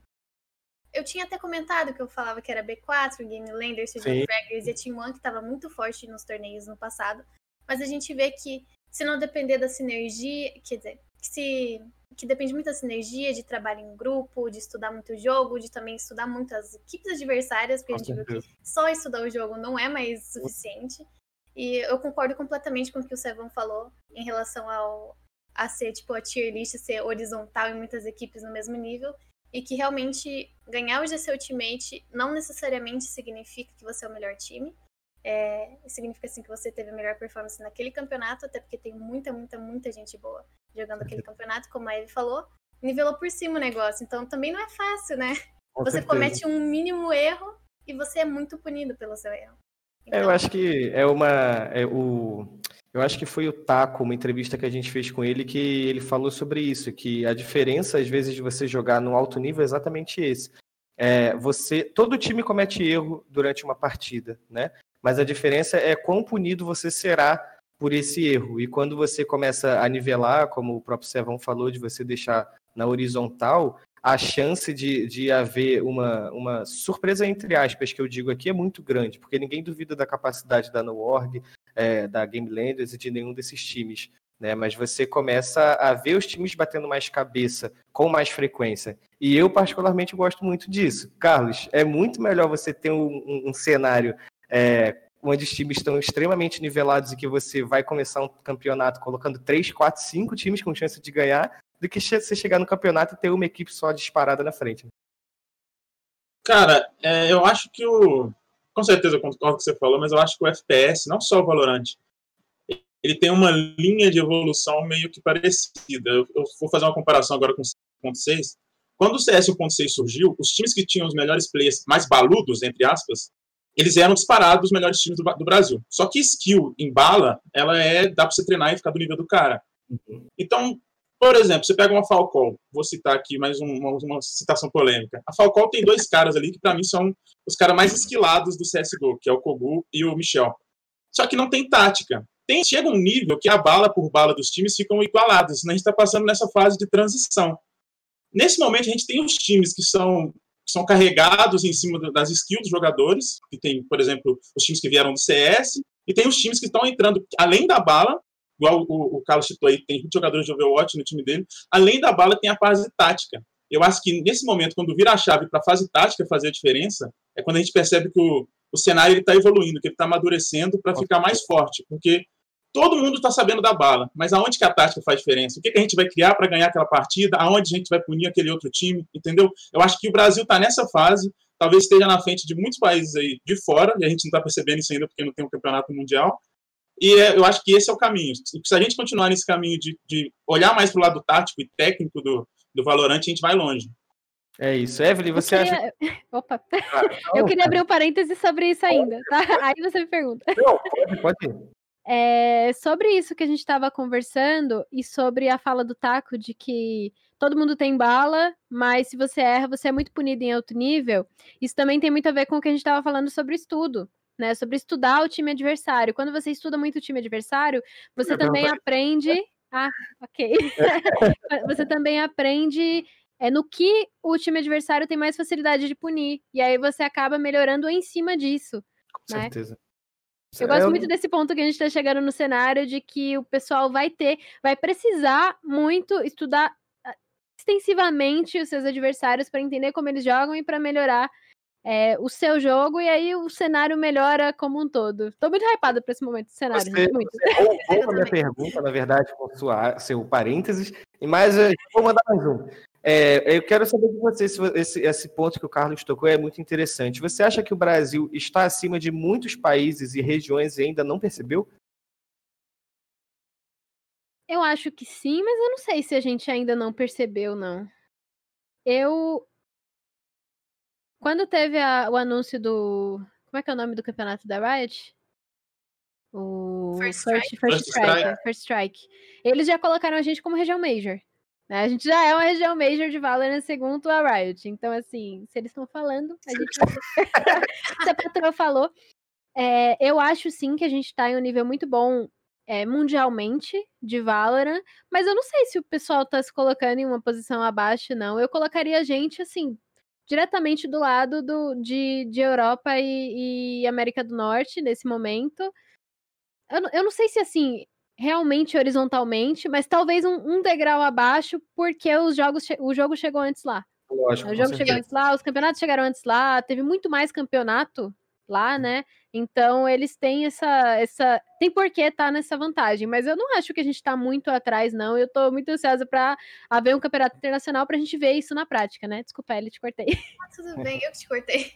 eu tinha até comentado que eu falava que era B4, Game Lander, Fraggers e a Team One, que estava muito forte nos torneios no passado. Mas a gente vê que se não depender da sinergia, quer dizer, que, se, que depende muito da sinergia, de trabalho em grupo, de estudar muito o jogo, de também estudar muito as equipes adversárias, porque Com a gente certeza. viu que só estudar o jogo não é mais suficiente. E eu concordo completamente com o que o Sevan falou em relação ao a ser tipo a tier list ser horizontal e muitas equipes no mesmo nível e que realmente ganhar o GC Ultimate não necessariamente significa que você é o melhor time. É, significa assim que você teve a melhor performance naquele campeonato, até porque tem muita, muita, muita gente boa jogando aquele campeonato, como a Eve falou, nivelou por cima o negócio. Então também não é fácil, né? Com você certeza. comete um mínimo erro e você é muito punido pelo seu erro. Então... É, eu acho que é uma. É o, eu acho que foi o Taco, uma entrevista que a gente fez com ele, que ele falou sobre isso, que a diferença, às vezes, de você jogar no alto nível é exatamente esse. É, você, todo time comete erro durante uma partida, né? Mas a diferença é quão punido você será por esse erro. E quando você começa a nivelar, como o próprio Sevão falou, de você deixar na horizontal, a chance de, de haver uma, uma surpresa, entre aspas, que eu digo aqui, é muito grande, porque ninguém duvida da capacidade da NoOrg, é, da Game Landers e de nenhum desses times. Né? Mas você começa a ver os times batendo mais cabeça com mais frequência. E eu, particularmente, gosto muito disso. Carlos, é muito melhor você ter um, um, cenário é, onde os times estão extremamente nivelados e que você vai começar um campeonato colocando 3, 4, 5 times com chance de ganhar, do que você chegar no campeonato e ter uma equipe só disparada na frente. Cara, é, eu acho que o com certeza eu concordo com o que você falou, mas eu acho que o FPS, não só o Valorant, ele tem uma linha de evolução meio que parecida. Eu, eu vou fazer uma comparação agora com o 1.6. Quando o CS 1.6 surgiu, os times que tinham os melhores players, mais baludos, entre aspas, eles eram disparados os melhores times do, do, Brasil. Só que skill em bala, ela é dá para você treinar e ficar do nível do cara. Uhum. Então, por exemplo, você pega uma Falcão, vou citar aqui mais uma, uma citação polêmica. A Falcão tem dois caras ali que para mim são os caras mais esquilados do CSGO, que é o Kogu e o Michel. Só que não tem tática. Tem, chega um nível que a bala por bala dos times ficam igualadas. Né? A gente está passando nessa fase de transição. Nesse momento, a gente tem os times que são, são carregados em cima das skills dos jogadores, que tem, por exemplo, os times que vieram do CS, e tem os times que estão entrando além da bala, igual o, o Carlos citou aí, tem 20 jogadores de Overwatch no time dele, além da bala tem a fase tática. Eu acho que nesse momento, quando vira a chave para a fase tática fazer a diferença, é quando a gente percebe que o, o cenário está evoluindo, que ele está amadurecendo para ficar mais forte, porque todo mundo está sabendo da bala, mas aonde que a tática faz diferença? O que, que a gente vai criar para ganhar aquela partida? Aonde a gente vai punir aquele outro time? Entendeu? Eu acho que o Brasil está nessa fase, talvez esteja na frente de muitos países aí de fora, e a gente não está percebendo isso ainda porque não tem um campeonato mundial. E é, eu acho que esse é o caminho. Se a gente continuar nesse caminho de, de olhar mais para o lado tático e técnico do, do Valorant, a gente vai longe. É isso. Evelyn, você queria... acha. <laughs> Opa! Ah, eu queria abrir um parêntese sobre isso ainda, tá? <laughs> Aí você me pergunta. Não, pode, pode ir. É, sobre isso que a gente estava conversando e sobre a fala do Taco de que todo mundo tem bala, mas se você erra, você é muito punido em alto nível. Isso também tem muito a ver com o que a gente estava falando sobre estudo, né? Sobre estudar o time adversário. Quando você estuda muito o time adversário, você também aprende. <laughs> Ah, ok. <laughs> <laughs> você também aprende é no que o time adversário tem mais facilidade de punir. E aí você acaba melhorando em cima disso. Com né? certeza. Eu gosto muito desse ponto que a gente está chegando no cenário de que o pessoal vai ter, vai precisar muito estudar ah, extensivamente os seus adversários para entender como eles jogam e para melhorar é, o seu jogo, e aí o cenário melhora como um todo. Tô muito hypada para esse momento do cenário. Você, gente, muito. você roubou <laughs> a minha pergunta, na verdade, com sua, seu parênteses, mas eu vou mandar mais um. É, eu quero saber de você se esse, esse ponto que o Carlos tocou é muito interessante. Você acha que o Brasil está acima de muitos países e regiões e ainda não percebeu? Eu acho que sim, mas eu não sei se a gente ainda não percebeu, não. Eu. Quando teve a, o anúncio do. Como é que é o nome do campeonato da Riot? O First First, Strike. First First Strike. Strike. é, First Strike. Eles já colocaram a gente como região Major. né? A gente já é uma região Major de Valorant segundo a Riot. Então, assim, se eles estão falando, a gente. Se a patroa falou. É, eu acho sim que a gente tá em um nível muito bom é, mundialmente de Valorant, mas eu não sei se o pessoal tá se colocando em uma posição abaixo, não. Eu colocaria a gente, assim, diretamente do lado do, de, de Europa e, e América do Norte nesse momento. Eu, não- eu não sei se, assim, realmente horizontalmente, mas talvez um, um degrau abaixo, porque os jogos, o jogo chegou antes lá. Lógico. O jogo certeza. chegou antes lá, os campeonatos chegaram antes lá, teve muito mais campeonato lá, né? Então eles têm essa. essa tem por que estar nessa vantagem, mas eu não acho que a gente tá muito atrás, não. Eu tô muito ansiosa para haver um campeonato internacional pra gente ver isso na prática, né? Desculpa, Eli, te cortei. Ah, tudo bem, eu que te cortei.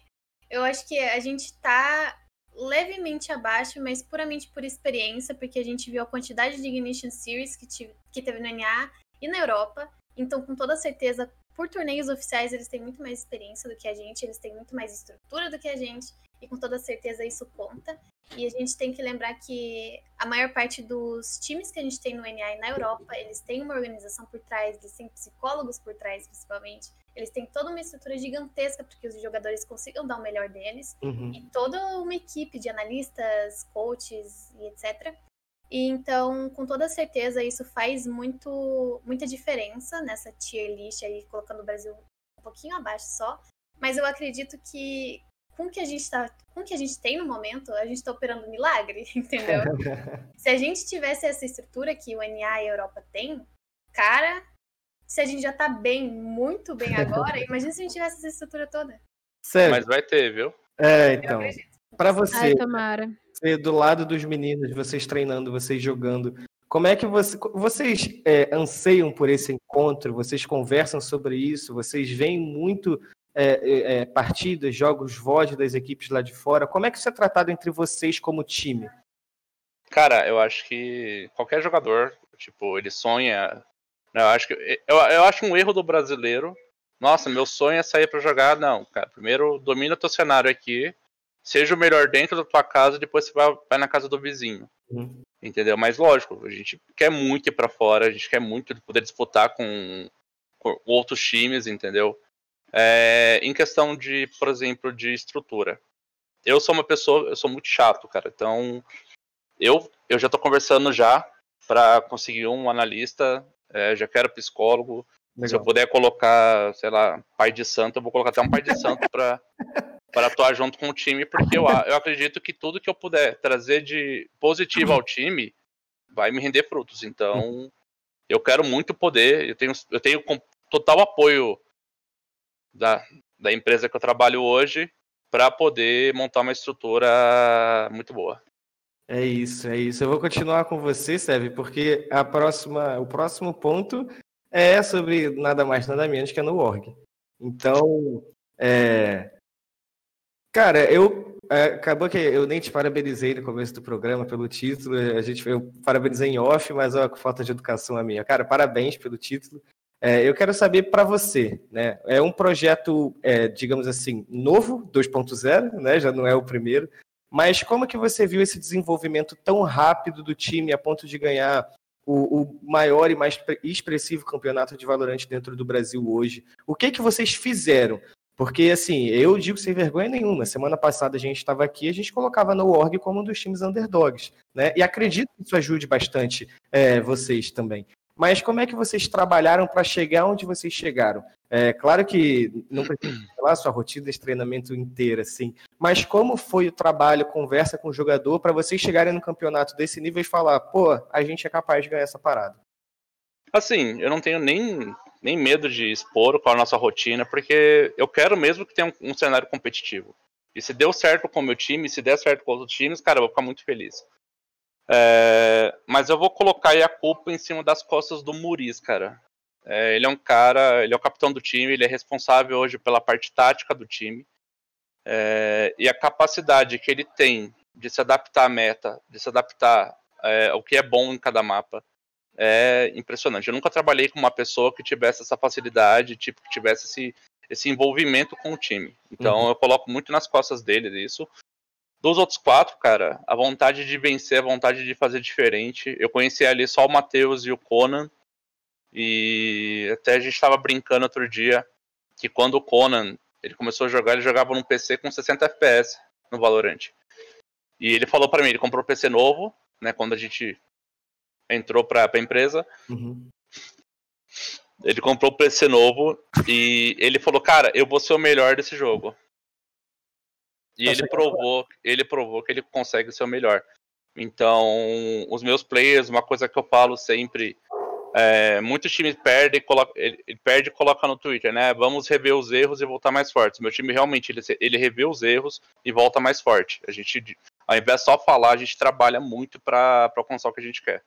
Eu acho que a gente tá levemente abaixo, mas puramente por experiência, porque a gente viu a quantidade de Ignition Series que, tive- que teve no NA e na Europa. Então, com toda certeza, por torneios oficiais, eles têm muito mais experiência do que a gente, eles têm muito mais estrutura do que a gente, e com toda certeza isso conta. E a gente tem que lembrar que a maior parte dos times que a gente tem no NA e na Europa, eles têm uma organização por trás, eles têm psicólogos por trás, principalmente. Eles têm toda uma estrutura gigantesca para que os jogadores consigam dar o melhor deles Uhum. e toda uma equipe de analistas, coaches e etc. E então, com toda certeza, isso faz muito, muita diferença nessa tier list aí, colocando o Brasil um pouquinho abaixo só. Mas eu acredito que com o que a gente tá, com o que a gente tem no momento, a gente tá operando um milagre, <laughs> entendeu? <laughs> se a gente tivesse essa estrutura que o NA e a Europa tem, cara, se a gente já tá bem, muito bem <laughs> agora, imagina se a gente tivesse essa estrutura toda. Sério. Mas vai ter, viu? É, então. Pra você, Ai, tomara. você, do lado dos meninos, vocês treinando, vocês jogando, como é que você, vocês é, anseiam por esse encontro? Vocês conversam sobre isso? Vocês veem muito é, é, é, partidas, jogos VOD das equipes lá de fora? Como é que isso é tratado entre vocês como time? Cara, eu acho que qualquer jogador, tipo, ele sonha. né, Eu acho que eu, eu acho um erro do brasileiro. Nossa, meu sonho é sair pra jogar. Não, cara. Primeiro domina teu cenário aqui. Seja o melhor dentro da tua casa, depois você vai, vai na casa do vizinho. Uhum. Entendeu? Mas lógico, a gente quer muito ir pra fora, a gente quer muito poder disputar com, com outros times, entendeu? É, em questão de, por exemplo, de estrutura. Eu sou uma pessoa, eu sou muito chato, cara. Então, eu, eu já tô conversando já para conseguir um analista, é, já quero psicólogo. Se eu Legal. puder colocar, sei lá, pai de santo, eu vou colocar até um pai de santo para <laughs> para atuar junto com o time, porque eu, eu acredito que tudo que eu puder trazer de positivo ao time vai me render frutos. Então, eu quero muito poder, eu tenho, eu tenho total apoio da, da empresa que eu trabalho hoje para poder montar uma estrutura muito boa. É isso, é isso. Eu vou continuar com você, Sérgio, porque a próxima, o próximo ponto é sobre nada mais, nada menos que a no org. Então, é... cara, eu é, acabou que eu nem te parabenizei no começo do programa pelo título. A gente eu parabenizei em off, mas ó, com falta de educação a minha. Cara, parabéns pelo título. É, eu quero saber para você, né? É um projeto, é, digamos assim, novo, 2.0, né? Já não é o primeiro. Mas como que você viu esse desenvolvimento tão rápido do time a ponto de ganhar o, o maior e mais expressivo campeonato de Valorant dentro do Brasil hoje? O que que vocês fizeram? Porque, assim, eu digo sem vergonha nenhuma. Semana passada a gente estava aqui, a gente colocava no org como um dos times underdogs, né? E acredito que isso ajude bastante é, vocês também. Mas como é que vocês trabalharam para chegar onde vocês chegaram? É claro que não precisa <clears throat> falar sua rotina de treinamento inteira, assim, mas como foi o trabalho, conversa com o jogador para vocês chegarem no campeonato desse nível e falar, pô, a gente é capaz de ganhar essa parada? Assim, eu não tenho nem, nem medo de expor qual é a nossa rotina, porque eu quero mesmo que tenha um, um cenário competitivo. E se deu certo com o meu time, se der certo com outros times, cara, eu vou ficar muito feliz. É, mas eu vou colocar aí a culpa em cima das costas do Muris, cara. É, ele é um cara, ele é o capitão do time, ele é responsável hoje pela parte tática do time. É, e a capacidade que ele tem de se adaptar à meta, de se adaptar é, ao que é bom em cada mapa, é impressionante. Eu nunca trabalhei com uma pessoa que tivesse essa facilidade, tipo, que tivesse esse, esse envolvimento com o time. Então uhum. eu coloco muito nas costas dele isso. Dos outros quatro, cara, a vontade de vencer, a vontade de fazer diferente. Eu conheci ali só o Matheus e o Conan. E até a gente estava brincando outro dia que quando o Conan ele começou a jogar, ele jogava num PC com 60 FPS no Valorant. E ele falou para mim, ele comprou um PC novo, né, quando a gente entrou para a empresa. Uhum. Ele comprou um PC novo e ele falou, cara, eu vou ser o melhor desse jogo. E ele provou, ele provou que ele consegue ser o melhor. Então, os meus players, uma coisa que eu falo sempre, é, muitos times perdem, coloca, ele, ele, perde e coloca no Twitter, né? Vamos rever os erros e voltar mais fortes. Meu time realmente ele, ele revê os erros e volta mais forte. A gente, ao invés de só falar, a gente trabalha muito para alcançar o que a gente quer.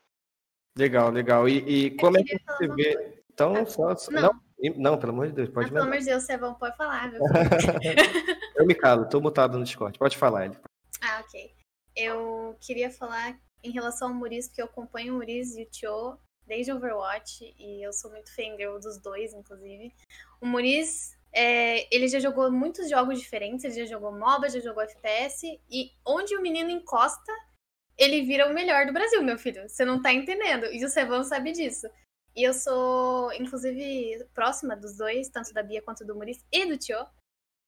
Legal, legal. E, e como é que você vê? Então, só, não. não. Não, pelo amor de Deus, pode Pelo amor de Deus, Sebão, pode falar, <laughs> eu me calo, tô mutado no Discord. Pode falar, ele. Ah, ok. Eu queria falar em relação ao Muris, porque eu acompanho o Muris e o Tio desde Overwatch e eu sou muito fangirl dos dois, inclusive. O Muris, é, ele já jogou muitos jogos diferentes, ele já jogou MOBA, já jogou FPS, e onde o menino encosta, ele vira o melhor do Brasil, meu filho. Você não tá entendendo. E o Sebão sabe disso. E eu sou, inclusive, próxima dos dois, tanto da Bia quanto do Muris e do Tio.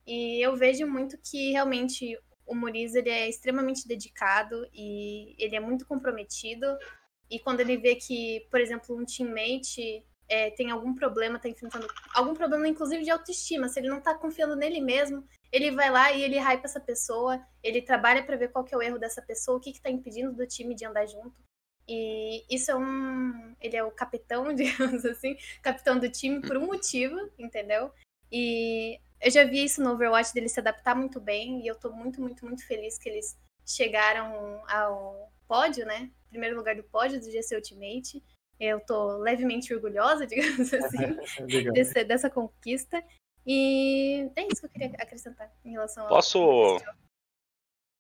E eu vejo muito que realmente o Muriz ele é extremamente dedicado e ele é muito comprometido. E quando ele vê que, por exemplo, um teammate é, tem algum problema, está enfrentando algum problema, inclusive de autoestima, se ele não está confiando nele mesmo, ele vai lá e ele hype essa pessoa, ele trabalha para ver qual que é o erro dessa pessoa, o que está impedindo do time de andar junto. E isso é um. Ele é o capitão, <laughs> digamos assim, capitão do time por um motivo, entendeu? E eu já vi isso no Overwatch dele se adaptar muito bem, e eu tô muito, muito, muito feliz que eles chegaram ao pódio, né? Primeiro lugar do pódio do GC Ultimate. Eu tô levemente orgulhosa, <laughs> digamos assim, <laughs> desse, dessa conquista. E é isso que eu queria acrescentar em relação Posso... ao.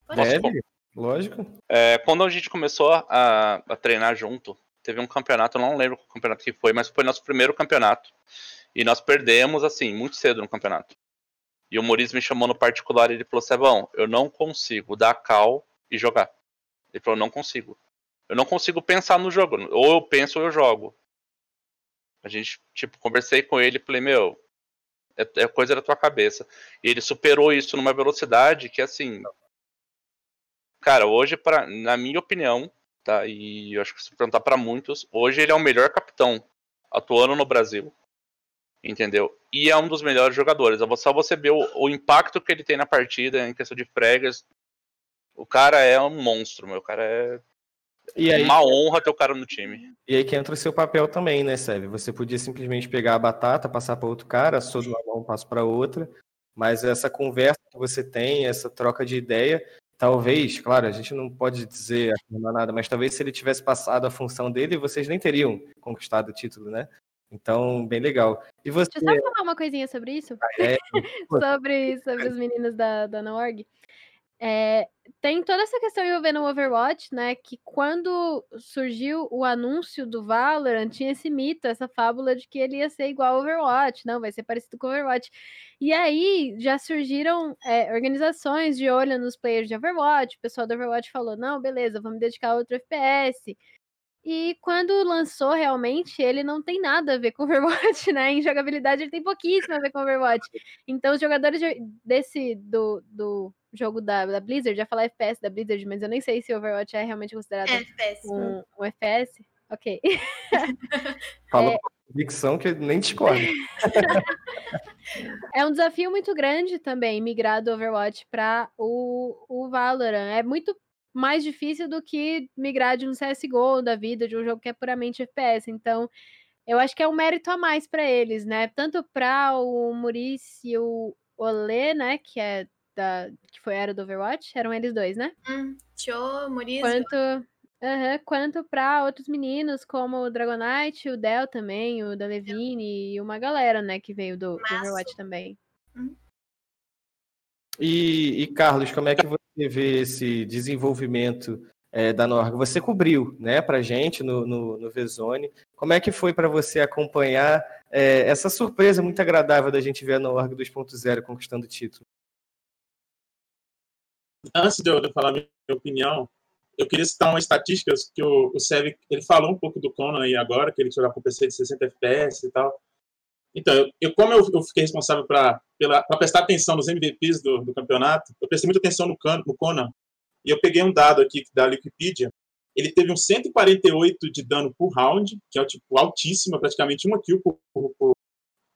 Posso? Deve. Lógico. É, quando a gente começou a, a, treinar junto, teve um campeonato, eu não lembro qual campeonato que foi, mas foi nosso primeiro campeonato. E nós perdemos, assim, muito cedo no campeonato. E o Maurício me chamou no particular e ele falou: Sebão, eu não consigo dar cal e jogar. Ele falou: não consigo. Eu não consigo pensar no jogo. Ou eu penso ou eu jogo. A gente, tipo, conversei com ele e falei: meu, é, é coisa da tua cabeça. E ele superou isso numa velocidade que, assim, Cara, hoje, pra, na minha opinião, tá? E eu acho que se perguntar para muitos, hoje ele é o melhor capitão atuando no Brasil. Entendeu? E é um dos melhores jogadores. Só você ver o, o impacto que ele tem na partida em questão de pregas. O cara é um monstro, meu. O cara é e aí, uma honra ter o cara no time. E aí que entra o seu papel também, né, Sérgio? Você podia simplesmente pegar a batata, passar para outro cara, só de uma mão, passo para outra. Mas essa conversa que você tem, essa troca de ideia, talvez, claro, a gente não pode dizer nada, mas talvez se ele tivesse passado a função dele, vocês nem teriam conquistado o título, né? Então, bem legal. E você... Deixa eu só falar uma coisinha sobre isso. Ah, é? <laughs> sobre, sobre os meninos da, da Norg. É, tem toda essa questão envolvendo o Overwatch, né? Que quando surgiu o anúncio do Valorant, tinha esse mito, essa fábula de que ele ia ser igual ao Overwatch, não, vai ser parecido com o Overwatch. E aí já surgiram é, organizações de olho nos players de Overwatch, o pessoal do Overwatch falou: não, beleza, vamos dedicar a outro FPS. E quando lançou, realmente, ele não tem nada a ver com Overwatch, né? Em jogabilidade, ele tem pouquíssimo a ver com Overwatch. Então, os jogadores desse, do, do jogo da, da Blizzard, já falar FPS da Blizzard, mas eu nem sei se Overwatch é realmente considerado é FPS, um, um FPS. Ok. <laughs> Fala é... com convicção que nem discorda. <laughs> é um desafio muito grande também migrar do Overwatch para o, o Valorant. É muito mais difícil do que migrar de um CSGO da vida, de um jogo que é puramente FPS. Então, eu acho que é um mérito a mais para eles, né? Tanto para o Murice e o Olê, né? Que é da. que foi era do Overwatch, eram eles dois, né? Hum, Cho, Murice. Quanto. Uhum, quanto para outros meninos, como o Dragonite, o Del também, o da Levine e uma galera, né, que veio do, do Overwatch também. Hum. E, e, Carlos, como é que você vê esse desenvolvimento é, da Norg? Você cobriu, né, para gente no, no, no Vezone. Como é que foi para você acompanhar é, essa surpresa muito agradável da gente ver a Norg 2.0 conquistando o título? Antes de eu, falar minha opinião, eu queria citar uma estatística que o, o Sev, ele falou um pouco do Conan aí agora, que ele jogar com PC de 60 FPS e tal. Então, eu, eu como eu, eu, fiquei responsável para prestar atenção nos MVPs do, do, campeonato, eu prestei muita atenção no, Can, no Conan, e eu peguei um dado aqui da Wikipedia, ele teve um 148 de dano por round, que é tipo altíssimo, praticamente uma kill por, por, por,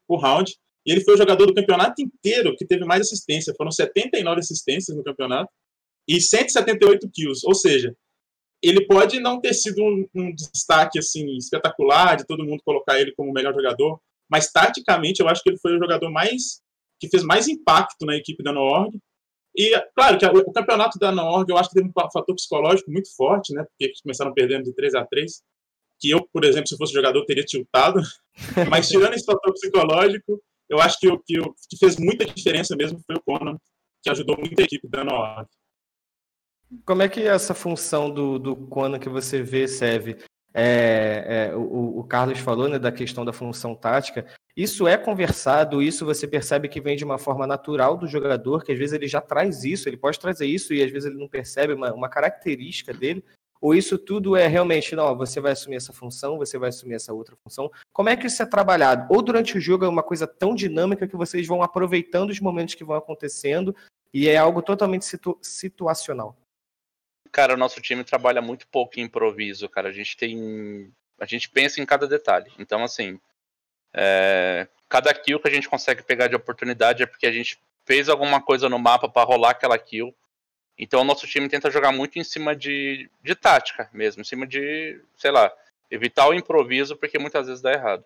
por round, e ele foi o jogador do campeonato inteiro que teve mais assistência, foram 79 assistências no campeonato, e 178 kills, ou seja, ele pode não ter sido um, um destaque assim espetacular de todo mundo colocar ele como o melhor jogador, mas taticamente eu acho que ele foi o jogador mais que fez mais impacto na equipe da Noorg. E, claro, que o campeonato da Noorg eu acho que teve um fator psicológico muito forte, né? Porque eles começaram perdendo de 3 a 3 que eu, por exemplo, se fosse jogador, teria tiltado. <laughs> Mas tirando esse fator psicológico, eu acho que o que, que, fez muita diferença mesmo foi o Conan, que ajudou muito a equipe da Noorg. Como é que essa função do, do Conan que você vê serve? é, é, o, o, Carlos falou né, da questão da função tática. Isso é conversado, isso você percebe que vem de uma forma natural do jogador, que às vezes ele já traz isso, ele pode trazer isso e às vezes ele não percebe uma, uma característica dele. Ou isso tudo é realmente, não, você vai assumir essa função, você vai assumir essa outra função. Como é que isso é trabalhado? Ou durante o jogo é uma coisa tão dinâmica que vocês vão aproveitando os momentos que vão acontecendo e é algo totalmente situ situacional? Cara, o nosso time trabalha muito pouco em improviso, cara. A gente tem. A gente pensa em cada detalhe. Então, assim. É... Cada kill que a gente consegue pegar de oportunidade é porque a gente fez alguma coisa no mapa para rolar aquela kill. Então o nosso time tenta jogar muito em cima de, de tática mesmo, em cima de, sei lá, evitar o improviso, porque muitas vezes dá errado.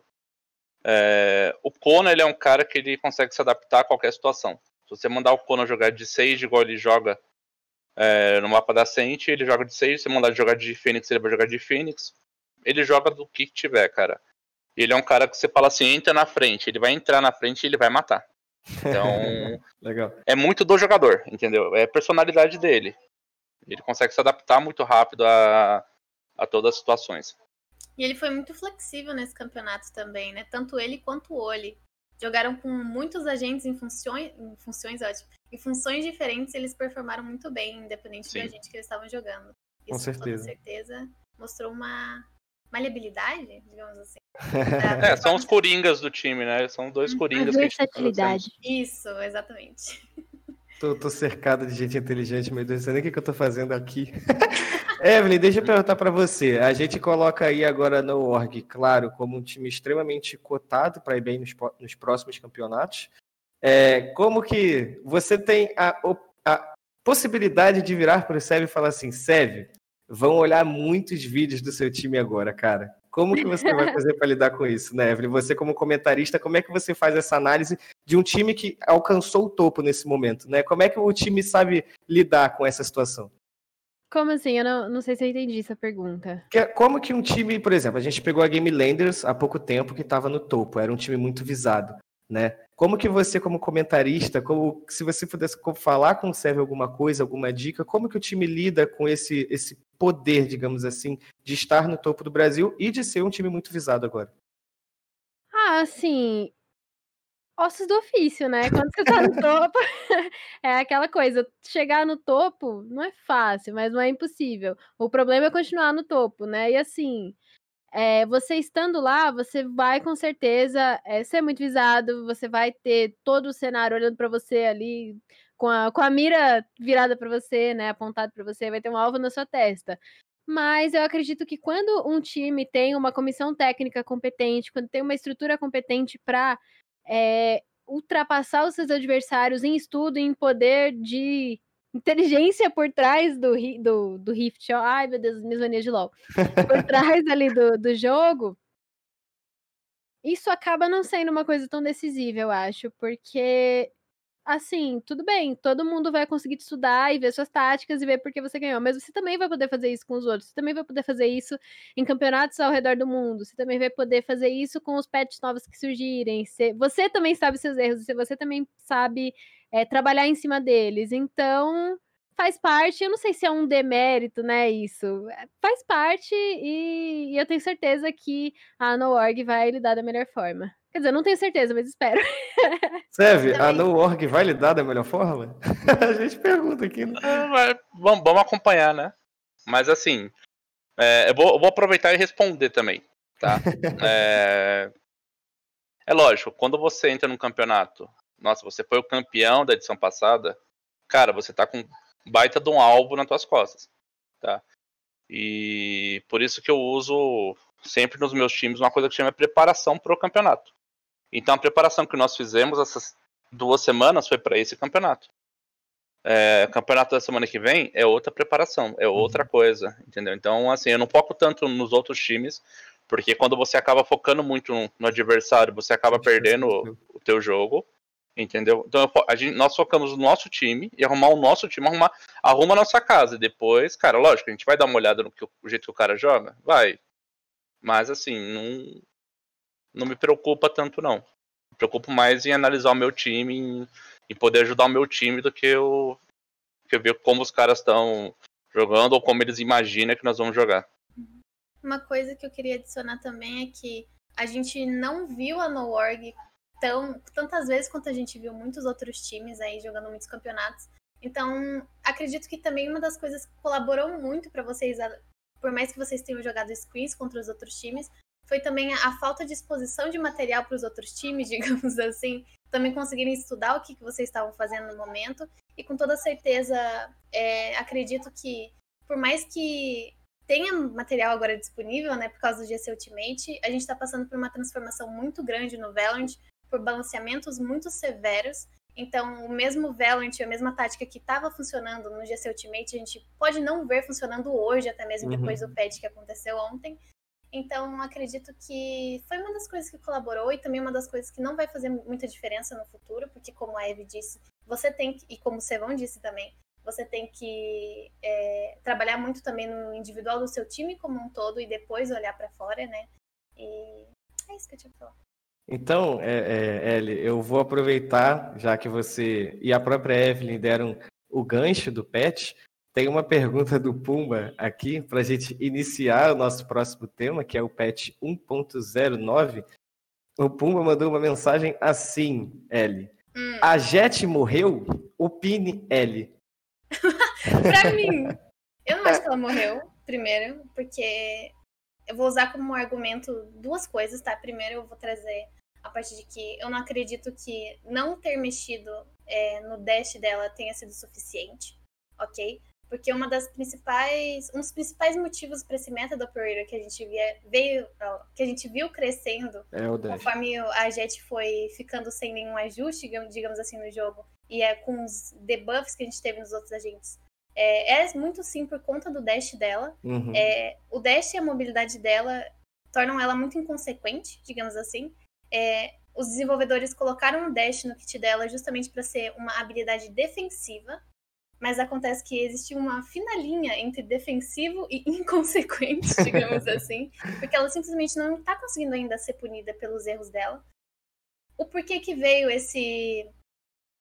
É, o Kona ele é um cara que ele consegue se adaptar a qualquer situação. Se você mandar o Kona jogar de 6 igual ele joga é, no mapa da Saint, ele joga de 6, se mandar jogar de Fênix, ele vai jogar de Fênix. Ele joga do que tiver, cara. Ele é um cara que você fala assim, entra na frente, ele vai entrar na frente e ele vai matar. Então, <laughs> Legal. é muito do jogador, entendeu? É a personalidade dele. Ele consegue se adaptar muito rápido a, a todas as situações. E ele foi muito flexível nesse campeonato também, né? Tanto ele quanto o Oli. Jogaram com muitos agentes em funções, em funções ótimo, em funções diferentes, eles performaram muito bem, independente Sim. da gente que eles estavam jogando. Isso, com certeza. Com certeza mostrou uma maleabilidade, digamos assim. <laughs> é, são os coringas do time, né? São dois uhum. coringas. A versatilidade. Isso, exatamente. Tô, tô, cercado de gente inteligente, meu Deus, não sei nem o que, eu tô fazendo aqui. <laughs> Evelyn, deixa eu perguntar para você. A gente coloca aí agora no org, claro, como um time extremamente cotado para ir bem nos, nos próximos campeonatos. É, como que você tem a, a possibilidade de virar para o Sérgio e falar assim, Sérgio, vão olhar muitos vídeos do seu time agora, cara. Como que você vai fazer para lidar com isso, né, Evelyn? Você, como comentarista, como é que você faz essa análise de um time que alcançou o topo nesse momento, né? Como é que o time sabe lidar com essa situação? Como assim? Eu não, não sei se eu entendi essa pergunta. Como que um time, por exemplo, a gente pegou a Game Landers há pouco tempo que estava no topo, era um time muito visado, né? Como que você, como comentarista, como, se você pudesse falar com o Sérgio alguma coisa, alguma dica, como que o time lida com esse, esse poder, digamos assim, de estar no topo do Brasil e de ser um time muito visado agora? Ah, assim, ossos do ofício, né? Quando você tá no <laughs> topo, <laughs> é aquela coisa, chegar no topo não é fácil, mas não é impossível. O problema é continuar no topo, né? E assim, é, você estando lá, você vai com certeza é, ser muito visado, você vai ter todo o cenário olhando para você ali, com a, com a mira virada para você, né? Apontado para você, vai ter um alvo na sua testa. Mas eu acredito que quando um time tem uma comissão técnica competente, quando tem uma estrutura competente para é, ultrapassar os seus adversários em estudo, em poder de inteligência <laughs> por trás do, do, do Rift. Ai, meu Deus, minhas manias de LOL. Por <laughs> trás ali do, do jogo. Isso acaba não sendo uma coisa tão decisiva, eu acho, porque assim, tudo bem, todo mundo vai conseguir te estudar e ver suas táticas e ver por que você ganhou, mas você também vai poder fazer isso com os outros, você também vai poder fazer isso em campeonatos ao redor do mundo, você também vai poder fazer isso com os patches novos que surgirem, você também sabe seus erros, você também sabe é, trabalhar em cima deles, então faz parte, eu não sei se é um demérito, né, isso, eh, faz parte e, e eu tenho certeza que a NoOrg vai lidar da melhor forma. Quer dizer, eu não tenho certeza, mas espero. <laughs> Serve, a NoOrg vai lidar da melhor forma? <laughs> a gente pergunta aqui. Né? É, vamos, vamos, acompanhar, né? Mas assim, é, eu, vou, eu, vou, aproveitar e responder também, tá? <laughs> é, é lógico, quando você entra num campeonato, nossa, você foi o campeão da edição passada, cara, você tá com baita de um alvo nas tuas costas, tá? E por isso que eu uso sempre nos meus times uma coisa que chama preparação para o campeonato. Então a preparação que nós fizemos essas duas semanas foi para esse campeonato. É, campeonato da semana que vem é outra preparação, é outra uhum. coisa, entendeu? Então, assim, eu não foco tanto nos outros times, porque quando você acaba focando muito no, adversário, você acaba perdendo o, o teu jogo, entendeu? Então, a gente, nós focamos no nosso time e arrumar o nosso time, arrumar, arruma a nossa casa. E depois, cara, lógico, a gente vai dar uma olhada no que, o jeito que o cara joga, vai. Mas, assim, não, não me preocupa tanto, não. Me preocupo mais em analisar o meu time, em, em poder ajudar o meu time do que eu, que eu ver como os caras estão jogando ou como eles imaginam que nós vamos jogar. Uma coisa que eu queria adicionar também é que a gente não viu a NoOrg tão, tantas vezes quanto a gente viu muitos outros times aí jogando muitos campeonatos. Então, acredito que também uma das coisas que colaborou muito para vocês, por mais que vocês tenham jogado screens contra os outros times, foi também a falta de exposição de material para os outros times, <laughs> digamos assim, também conseguirem estudar o que, que vocês estavam fazendo no momento. E com toda certeza, é, acredito que, por mais que tenha material agora disponível, né, por causa do GC Ultimate, a gente está passando por uma transformação muito grande no Valorant, por balanceamentos muito severos. Então, o mesmo Valorant, a mesma tática que estava funcionando no GC Ultimate, a gente pode não ver funcionando hoje, até mesmo depois uhum. do patch que aconteceu ontem. Então, acredito que foi uma das coisas que colaborou e também uma das coisas que não vai fazer muita diferença no futuro, porque, como a Eve disse, você tem que, e como o Sevão disse também, você tem que é, trabalhar muito também no individual do seu time como um todo e depois olhar para fora, né? E é isso que eu tinha que falar. Então, é, é, Ellie, eu vou aproveitar, já que você e a própria Evelyn deram o gancho do pet, tem uma pergunta do Pumba aqui para a gente iniciar o nosso próximo tema, que é o patch 1.09. O Pumba mandou uma mensagem assim, L. Hum. A Jet morreu? Opine, L. <laughs> para mim, eu não acho que ela morreu, primeiro, porque eu vou usar como argumento duas coisas, tá? Primeiro, eu vou trazer a parte de que eu não acredito que não ter mexido é, no dash dela tenha sido suficiente, ok? Porque uma das principais, um dos principais motivos para esse meta do operator que a gente via, veio, que a gente viu crescendo é conforme a Jet foi ficando sem nenhum ajuste, digamos assim, no jogo, e é com os debuffs que a gente teve nos outros agentes. É, é muito sim por conta do dash dela. Uhum. É, o dash e a mobilidade dela tornam ela muito inconsequente, digamos assim. É, os desenvolvedores colocaram um dash no kit dela justamente para ser uma habilidade defensiva, mas acontece que existe uma fina linha entre defensivo e <laughs> inconsequente, digamos <laughs> assim, porque ela simplesmente não está conseguindo ainda ser punida pelos erros dela. O porquê que veio esse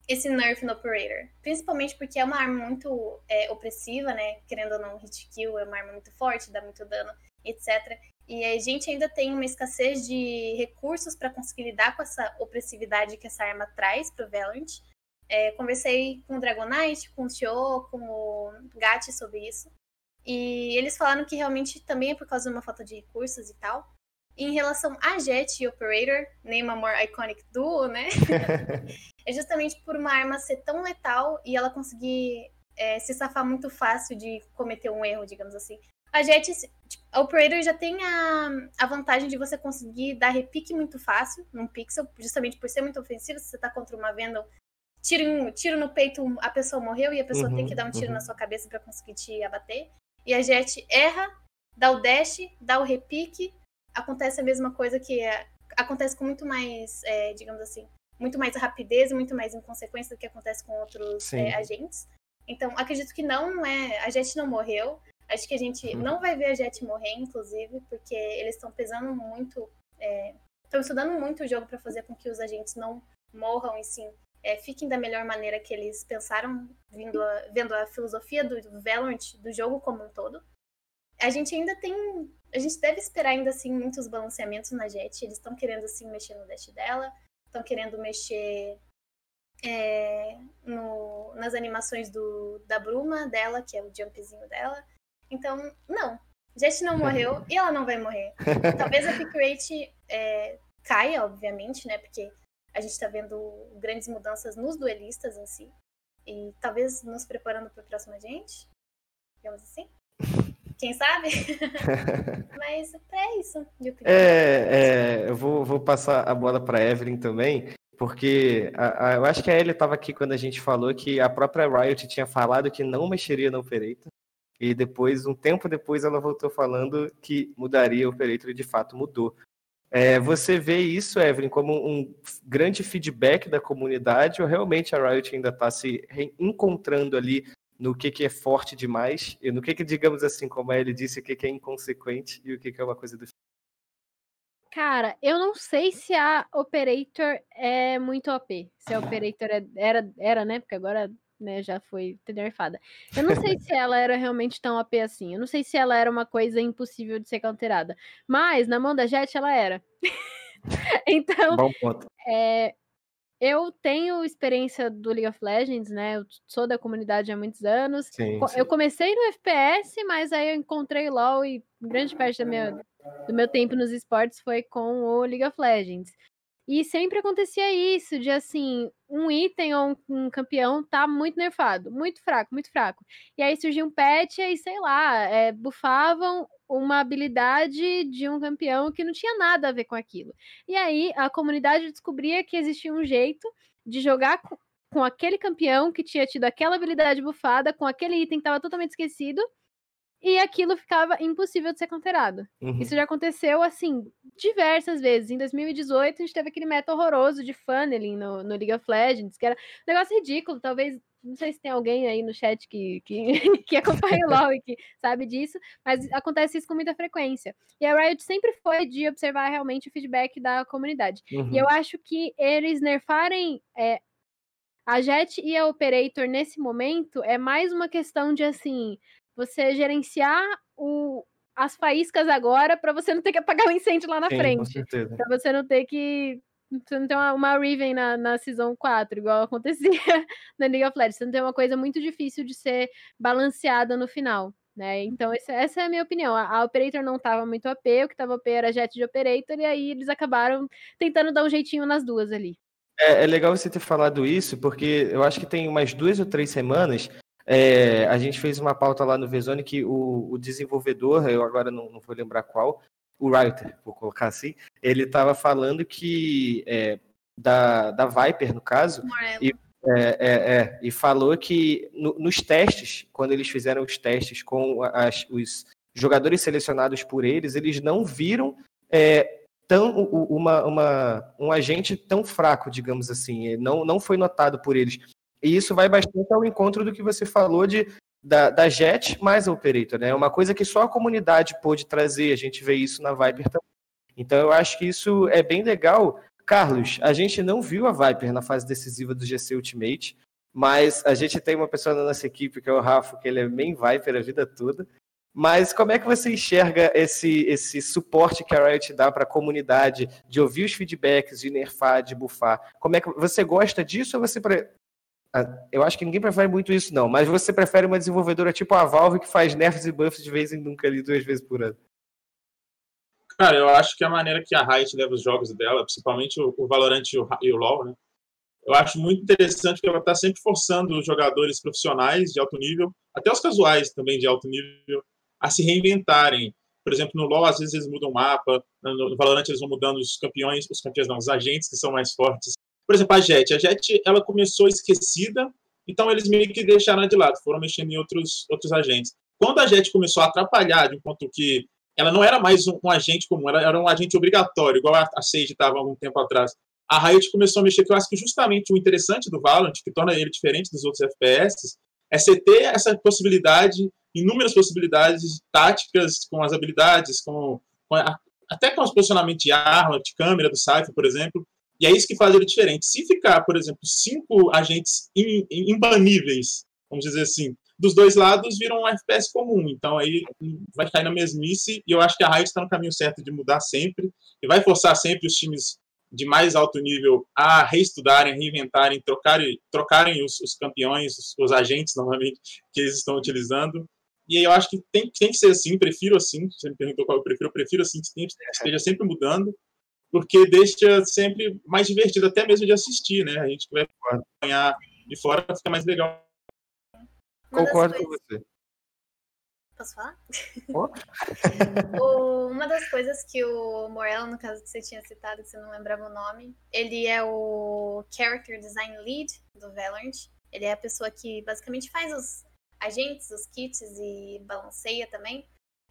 esse nerf no operator, principalmente porque é uma arma muito é, opressiva, né? Querendo ou não, hit kill é uma arma muito forte, dá muito dano, etc. E a gente ainda tem uma escassez de recursos para conseguir lidar com essa opressividade que essa arma traz para o Valorant. É, conversei com o Dragonite, com o Tio, com o Gat sobre isso. E eles falaram que realmente também é por causa de uma falta de recursos e tal. Em relação a Jet e Operator, Name a More Iconic Duo, né? <laughs> é justamente por uma arma ser tão letal e ela conseguir é, se safar muito fácil de cometer um erro, digamos assim. A Jet, tipo, a Operator já tem a, a vantagem de você conseguir dar repique muito fácil num pixel, justamente por ser muito ofensivo. Se você tá contra uma Vandal, tiro, tiro no peito, a pessoa morreu e a pessoa uhum, tem que dar um tiro uhum. na sua cabeça para conseguir te abater. E a Jet erra, dá o dash, dá o repique. Acontece a mesma coisa que é, acontece com muito mais, é, digamos assim, muito mais rapidez, muito mais inconsequência do que acontece com outros é, agentes. Então, acredito que não é. A Jet não morreu. Acho que a gente uhum. não vai ver a Jet morrer, inclusive, porque eles estão pesando muito. Estão é, estudando muito o jogo para fazer com que os agentes não morram e sim é, fiquem da melhor maneira que eles pensaram, vindo a, vendo a filosofia do Valorant, do jogo como um todo. A gente ainda tem. A gente deve esperar ainda assim muitos balanceamentos na Jet. Eles estão querendo assim mexer no dash dela, estão querendo mexer é, no, nas animações do, da Bruma dela, que é o jumpzinho dela. Então, não. Jet não morreu <laughs> e ela não vai morrer. Talvez a pick rate é, caia, obviamente, né? Porque a gente está vendo grandes mudanças nos duelistas em si. E talvez nos preparando para a próxima gente. Digamos assim. <laughs> Quem sabe? <laughs> Mas é isso. É, é, eu vou, vou passar a bola para Evelyn também, porque a, a, eu acho que a Ellie estava aqui quando a gente falou que a própria Riot tinha falado que não mexeria no Operator. E depois, um tempo depois, ela voltou falando que mudaria o Operator e de fato mudou. É, você vê isso, Evelyn, como um grande feedback da comunidade ou realmente a Riot ainda está se encontrando ali no que, que é forte demais e no que, que, digamos assim, como ele disse, o que, que é inconsequente e o que, que é uma coisa do Cara, eu não sei se a Operator é muito OP. Se a Operator é, era, era, né? Porque agora né, já foi nerfada. Eu não sei se ela era realmente tão OP assim. Eu não sei se ela era uma coisa impossível de ser counterada. Mas na mão da Jet ela era. <laughs> então, Bom ponto. É, eu tenho experiência do League of Legends, né? Eu sou da comunidade há muitos anos. Sim, sim. Eu comecei no FPS, mas aí eu encontrei LoL e grande parte minha, do meu tempo nos esportes foi com o League of Legends. E sempre acontecia isso, de assim, um item ou um, um, campeão tá muito nerfado, muito fraco, muito fraco. E aí surgia um patch e, sei lá, é, bufavam uma habilidade de um campeão que não tinha nada a ver com aquilo. E aí a comunidade descobria que existia um jeito de jogar com, com aquele campeão que tinha tido aquela habilidade bufada, com aquele item que estava totalmente esquecido, e aquilo ficava impossível de ser counterado. Uhum. Isso já aconteceu, assim, diversas vezes. Em 2018, a gente teve aquele meta horroroso de funneling no, no League of Legends, que era um negócio ridículo. Talvez, não sei se tem alguém aí no chat que, que, <laughs> que acompanha o LoL e que sabe disso, mas acontece isso com muita frequência. E a Riot sempre foi de observar realmente o feedback da comunidade. Uhum. E eu acho que eles nerfarem é, a Jet e a Operator nesse momento é mais uma questão de, assim, você gerenciar o, as faíscas agora para você não ter que apagar o incêndio lá na Sim, frente. Para você não ter que. Você não ter uma, uma Riven na, na Season 4, igual <laughs> acontecia na League of Legends. Você não tem uma coisa muito difícil de ser balanceada no final. Né? Então, esse, essa é a minha opinião. A, a Operator não estava muito OP, o que estava OP era Jet de Operator, e aí eles acabaram tentando dar um jeitinho nas duas ali. É, é, legal você ter falado isso, porque eu acho que tem umas duas ou três semanas é, a gente fez uma pauta lá no Vezone que o, o desenvolvedor, eu agora não, não, vou lembrar qual, o writer, vou colocar assim, ele estava falando que é, da, da Viper, no caso, e, é, é, é, e falou que no, nos testes, quando eles fizeram os testes com as, os jogadores selecionados por eles, eles não viram é, tão, uma, uma, um agente tão fraco, digamos assim, não, não foi notado por eles. E isso vai bastante ao encontro do que você falou de da, da JET mais a Operator, né? É uma coisa que só a comunidade pôde trazer, a gente vê isso na Viper também. Então eu acho que isso é bem legal. Carlos, a gente não viu a Viper na fase decisiva do GC Ultimate, mas a gente tem uma pessoa na nossa equipe, que é o Rafa, que ele é main Viper a vida toda. Mas como é que você enxerga esse, esse suporte que a Riot dá para a comunidade, de ouvir os feedbacks, de nerfar, de bufar? Como é que você gosta disso ou você eu acho que ninguém prefere muito isso, não. Mas você prefere uma desenvolvedora tipo a Valve que faz nerfs e buffs de vez em nunca ali, duas vezes por ano? Cara, eu acho que a maneira que a Riot leva os jogos dela, principalmente o Valorant e o LoL, né? Eu acho muito interessante que ela está sempre forçando os jogadores profissionais de alto nível, até os casuais também de alto nível, a se reinventarem. Por exemplo, no LoL, às vezes eles mudam o mapa, no Valorant eles vão mudando os campeões, os campeões não, os agentes que são mais fortes. Por exemplo, a Jet. A Jet, ela começou esquecida, então eles meio que deixaram de lado, foram mexendo em outros, outros agentes. Quando a Jet começou a atrapalhar, ponto que ela não era mais um, um agente comum, ela era um agente obrigatório, igual a, a Sage estava há algum tempo atrás a Riot começou a mexer, que eu acho que justamente o interessante do Valorant, que torna ele diferente dos outros FPS, é você ter essa possibilidade, inúmeras possibilidades táticas com as habilidades, com, com a, até com os posicionamentos de arma, de câmera do Cypher, por exemplo, e é isso que faz ele diferente. Se ficar, por exemplo, cinco agentes imbaníveis, vamos dizer assim, dos dois lados viram um FPS comum, então aí vai cair na mesmice, e eu acho que a Riot está no caminho certo de mudar sempre, e vai forçar sempre os times de mais alto nível a reestudarem, reinventarem, trocarem, trocarem os, os campeões, os, os, agentes, novamente, que eles estão utilizando. E eu acho que tem, tem que ser assim, prefiro assim, você me perguntou qual eu prefiro, eu prefiro assim, que esteja sempre mudando, porque deixa sempre mais divertido, até mesmo de assistir, né? A gente vai acompanhar de fora, fica mais legal. Concordo com você. Posso falar? <laughs> uma das coisas que o Morello, no caso que você tinha citado, que você não lembrava o nome, ele é o Character Design Lead do Valorant. Ele é a pessoa que basicamente faz os agentes, os kits e balanceia também.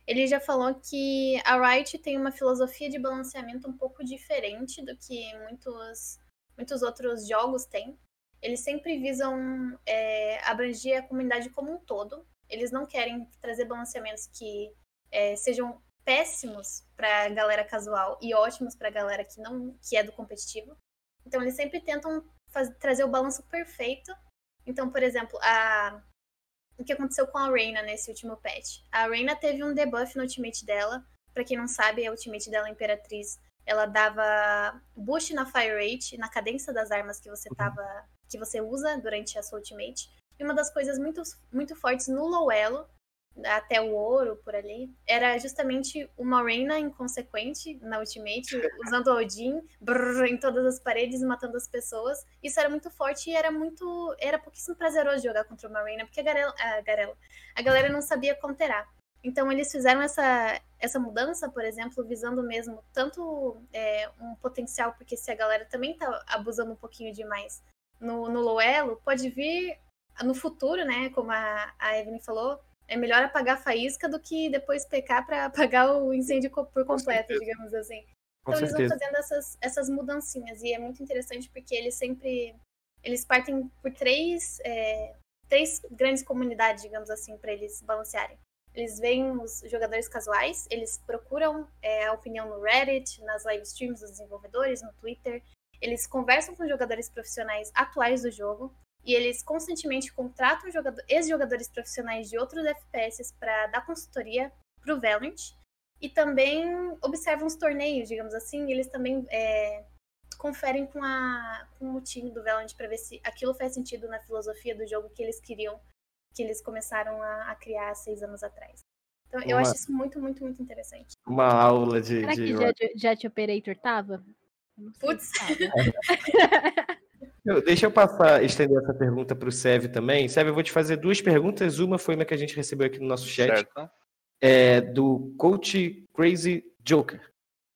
Ele já falou que a Riot tem uma filosofia de balanceamento um pouco diferente do que muitos, muitos outros jogos têm. Eles sempre visam é, abranger a comunidade como um todo. Eles não querem trazer balanceamentos que é, sejam péssimos para a galera casual e ótimos para a galera que não que é do competitivo. Então eles sempre tentam fazer, trazer o balanço perfeito. Então, por exemplo, a o que aconteceu com a Reina nesse último patch. A Reina teve um debuff no ultimate dela. Para quem não sabe, a ultimate dela, Imperatriz, ela dava boost na fire rate, na cadência das armas que você tava, que você usa durante a sua ultimate. E uma das coisas muito, muito fortes no low elo, até o ouro por ali, era justamente uma Reina inconsequente na Ultimate, <laughs> usando o Odin brrr, em todas as paredes, matando as pessoas. Isso era muito forte e era muito. Era pouquíssimo prazeroso jogar contra uma Reina, porque a, Garela, a, Garela, a galera não sabia conterar. Então eles fizeram essa, essa mudança, por exemplo, visando mesmo tanto é, um potencial, porque se a galera também tá abusando um pouquinho demais no, no low elo, pode vir no futuro, né, como a, a Evelyn falou, é melhor apagar a faísca do que depois pecar para <laughs> apagar o incêndio por completo, digamos assim. Com então certeza. eles vão fazendo essas, essas mudancinhas e é muito interessante porque eles sempre eles partem por três é, três grandes comunidades, digamos assim, para eles balancearem. Eles veem os jogadores casuais, eles procuram é, a opinião no Reddit, nas live streams dos desenvolvedores, no Twitter. Eles conversam com jogadores profissionais atuais do jogo, e eles constantemente contratam ex-jogadores profissionais de outros FPS para dar consultoria para o Valorant e também observam os torneios, digamos assim, e eles também é, conferem com, a, com o time do Valorant para ver se aquilo faz sentido na filosofia do jogo que eles queriam, que eles começaram a, a criar seis anos atrás. Então, eu Uma- acho isso muito, muito, muito interessante. Uma aula de. Será de- que Jet, Jet Operator tava? Eu Putz. <laughs> <laughs> Eu- Deixa eu passar, estender essa pergunta para o Sev também. Sev, eu vou te fazer duas perguntas. Uma foi uma que a gente recebeu aqui no nosso chat. Certo? é, do Coach Crazy Joker.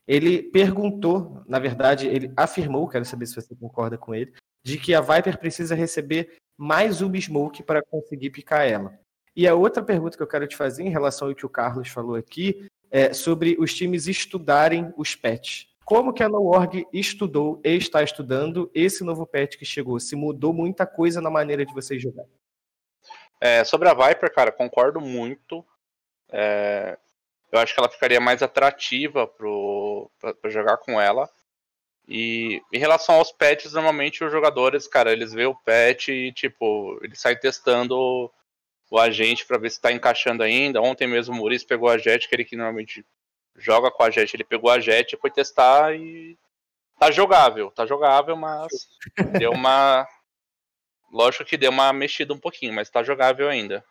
Ele perguntou, na verdade, ele afirmou, quero saber se você concorda com ele, de que a Viper precisa receber mais Ubi Smoke para conseguir picar ela. E a outra pergunta que eu quero te fazer em relação ao que o Carlos falou aqui é, sobre os times estudarem os patches. Como que a NoOrg estudou e está estudando esse novo patch que chegou? Se mudou muita coisa na maneira de vocês jogarem? É, sobre a Viper, cara, concordo muito. É, eu acho que ela ficaria mais atrativa para jogar com ela. E em relação aos patches, normalmente os jogadores, cara, eles veem o patch e, tipo, eles saem testando o agente para ver se tá encaixando ainda. Ontem mesmo o Maurício pegou a Jet, que ele que normalmente joga com a Jet, ele pegou a Jet, foi testar e tá jogável, tá jogável, mas deu uma lógico que deu uma mexida um pouquinho, mas tá jogável ainda.